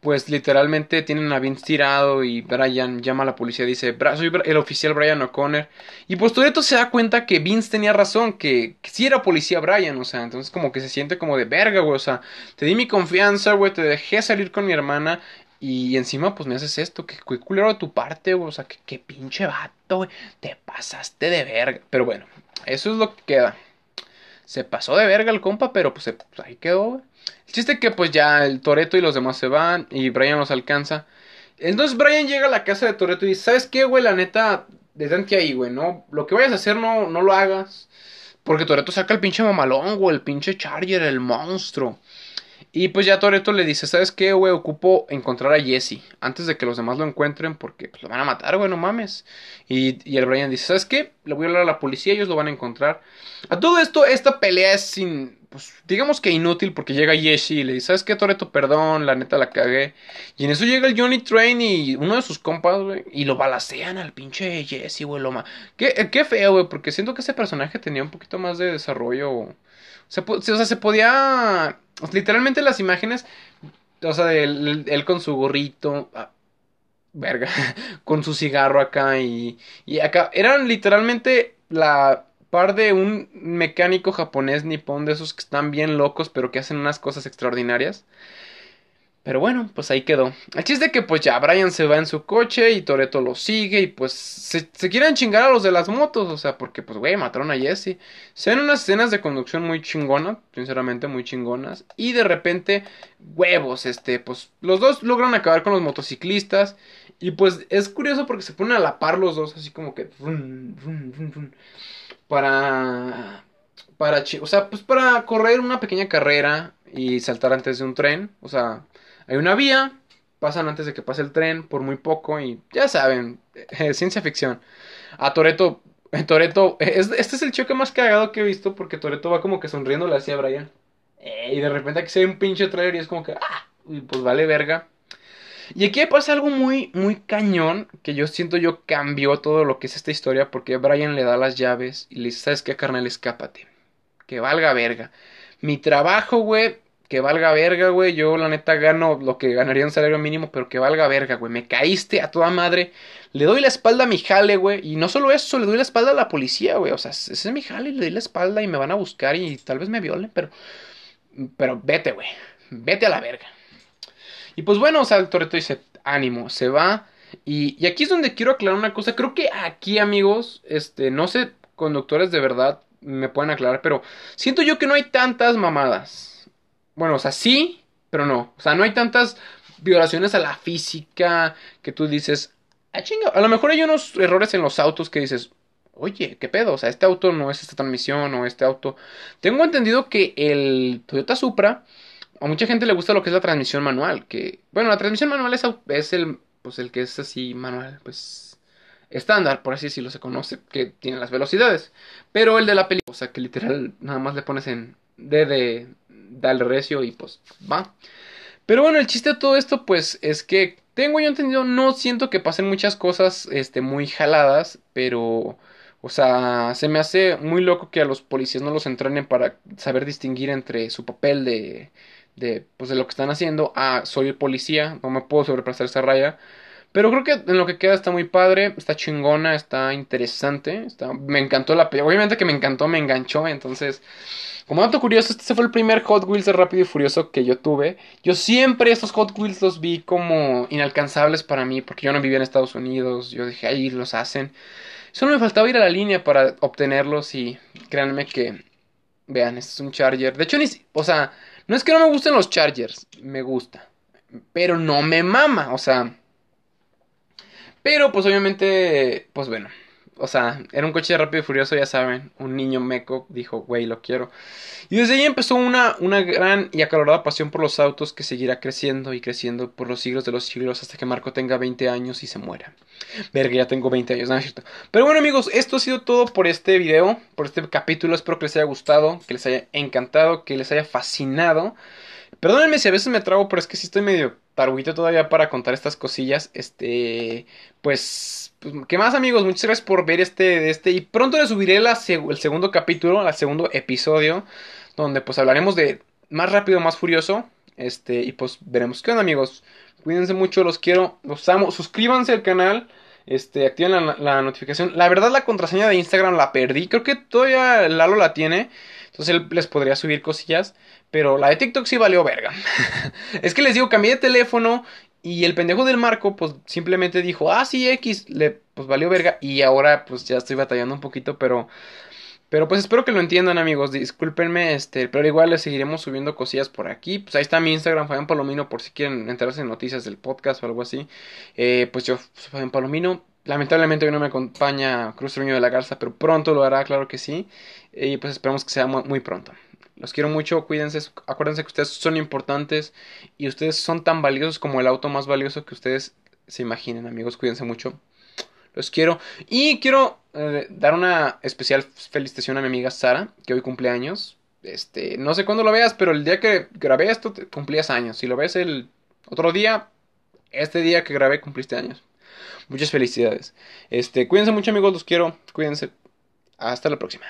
pues literalmente tienen a Vince tirado y Brian llama a la policía y dice, soy el oficial Brian O'Connor. Y pues Toreto se da cuenta que Vince tenía razón, que, si sí era policía Brian, o sea, entonces como que se siente como de verga, güey, o sea, te di mi confianza, güey, te dejé salir con mi hermana y encima, pues me haces esto, que, culero de tu parte, güey. O sea, que pinche vato, güey. Te pasaste de verga. Pero bueno, eso es lo que queda. Se pasó de verga el compa, pero pues, pues ahí quedó, güey. El chiste que pues ya el Toreto y los demás se van y Brian los alcanza. Entonces Brian llega a la casa de Toreto y dice, ¿sabes qué, güey? La neta, detente ahí, güey, ¿no? Lo que vayas a hacer no, no lo hagas. Porque Toreto saca el pinche mamalón, güey, el pinche Charger, el monstruo. Y pues ya Toreto le dice, ¿sabes qué, güey? Ocupo encontrar a Jesse antes de que los demás lo encuentren porque pues, lo van a matar, güey, no mames. Y, y, el Brian dice, ¿sabes qué? Le voy a hablar a la policía, ellos lo van a encontrar. A todo esto, esta pelea es sin, pues digamos que inútil porque llega Jesse y le dice, ¿sabes qué, Toreto? Perdón, la neta la cagué. Y en eso llega el Johnny Train y uno de sus compas, güey, y lo balacean al pinche Jesse, güey, lo ma... Qué, qué feo, güey, porque siento que ese personaje tenía un poquito más de desarrollo o sea, se podía. Literalmente las imágenes. O sea, él, con su gorrito. Ah, verga. Con su cigarro acá y. Y acá. Eran literalmente la par de un mecánico japonés nipón de esos que están bien locos, pero que hacen unas cosas extraordinarias. Pero bueno, pues ahí quedó. El chiste es que pues ya Brian se va en su coche y Toreto lo sigue y pues se, quieren chingar a los de las motos, o sea, porque pues güey, mataron a Jesse. Se ven unas escenas de conducción muy chingonas, sinceramente muy chingonas. Y de repente, huevos, este, pues los dos logran acabar con los motociclistas. Y pues es curioso porque se ponen a la par los dos, así como que... para... Para, o sea, pues para correr una pequeña carrera y saltar antes de un tren, o sea hay una vía, pasan antes de que pase el tren por muy poco y ya saben, eh, ciencia ficción. A Toreto, Toreto, este es el choque más cagado que he visto porque Toreto va como que sonriéndole hacia Brian. Eh, y de repente aquí se ve un pinche trailer y es como que, ah, pues vale verga. Y aquí pasa algo muy, muy cañón que yo siento yo cambió todo lo que es esta historia porque Brian le da las llaves y le dice, ¿sabes qué, carnal? Escápate. Que valga verga. Mi trabajo, güey, que valga verga, güey. Yo, la neta, gano lo que ganaría un salario mínimo, pero que valga verga, güey. Me caíste a toda madre. Le doy la espalda a mi jale, güey. Y no solo eso, le doy la espalda a la policía, güey. O sea, ese es mi jale, le doy la espalda y me van a buscar y tal vez me violen, pero. Pero vete, güey. Vete a la verga. Y pues bueno, o sea, el Toreto dice, ánimo, se va. Y, y aquí es donde quiero aclarar una cosa. Creo que aquí, amigos, este, no sé, conductores de verdad me pueden aclarar, pero siento yo que no hay tantas mamadas bueno, o sea, sí, pero no. O sea, no hay tantas violaciones a la física que tú dices, ah, chinga. A lo mejor hay unos errores en los autos que dices, oye, ¿qué pedo? O sea, este auto no es esta transmisión o este auto. Tengo entendido que el Toyota Supra, a mucha gente le gusta lo que es la transmisión manual. Que, bueno, la transmisión manual es, el, pues el que es así manual, pues estándar, por así decirlo, se conoce, que tiene las velocidades. Pero el de la película, o sea, que literal nada más le pones en D de dale recio y pues va. Pero bueno, el chiste de todo esto, pues, es que tengo yo entendido, no siento que pasen muchas cosas, este, muy jaladas, pero, o sea, se me hace muy loco que a los policías no los entrenen para saber distinguir entre su papel de, de, pues, de lo que están haciendo. Ah, soy el policía, no me puedo sobrepasar esa raya. Pero creo que en lo que queda está muy padre, está chingona, está interesante, me encantó la película, obviamente que me encantó, me enganchó, entonces, como dato curioso, este fue el primer Hot Wheels de Rápido y Furioso que yo tuve. Yo siempre estos Hot Wheels los vi como inalcanzables para mí, porque yo no vivía en Estados Unidos, yo dije, ahí los hacen. Solo me faltaba ir a la línea para obtenerlos y créanme que, vean, este es un Charger. De hecho, ni, o sea, no es que no me gusten los Chargers, me gusta, pero no me mama, o sea... Pero pues obviamente, pues bueno, o sea, era un coche rápido y furioso, ya saben, un niño meco dijo, güey, lo quiero. Y desde ahí empezó una, una gran y acalorada pasión por los autos que seguirá creciendo y creciendo por los siglos de los siglos hasta que Marco tenga 20 años y se muera. Verga, ya tengo 20 años, no es cierto. Pero bueno amigos, esto ha sido todo por este video, por este capítulo, espero que les haya gustado, que les haya encantado, que les haya fascinado. Perdónenme si a veces me trago, pero es que sí estoy medio taruguito todavía para contar estas cosillas. Este, pues, pues, ¿qué más amigos? Muchas gracias por ver este, este. Y pronto les subiré el segundo capítulo, el segundo episodio, donde pues hablaremos de más rápido, más furioso. Este, y pues veremos qué onda amigos. Cuídense mucho, los quiero, los amo. Suscríbanse al canal. Este, activen la, la notificación. La verdad, la contraseña de Instagram la perdí. Creo que todavía Lalo la tiene. Entonces él les podría subir cosillas. Pero la de TikTok sí valió verga. es que les digo, cambié de teléfono. Y el pendejo del Marco, pues simplemente dijo, ah, sí, X, le, pues valió verga. Y ahora, pues ya estoy batallando un poquito, pero. Pero pues espero que lo entiendan, amigos. Discúlpenme, este, pero igual les seguiremos subiendo cosillas por aquí. Pues ahí está mi Instagram, Fabián Palomino, por si quieren enterarse en noticias del podcast o algo así. Eh, pues yo soy Fabián Palomino. Lamentablemente hoy no me acompaña Cruz Truño de la Garza, pero pronto lo hará, claro que sí. Y pues esperamos que sea muy pronto. Los quiero mucho, cuídense, acuérdense que ustedes son importantes y ustedes son tan valiosos como el auto más valioso que ustedes se imaginen, amigos, cuídense mucho. Los quiero. Y quiero eh, dar una especial felicitación a mi amiga Sara, que hoy cumple años. Este, no sé cuándo lo veas, pero el día que grabé esto cumplías años. Si lo ves el otro día, este día que grabé cumpliste años. Muchas felicidades. Este, cuídense mucho amigos, los quiero. Cuídense. Hasta la próxima.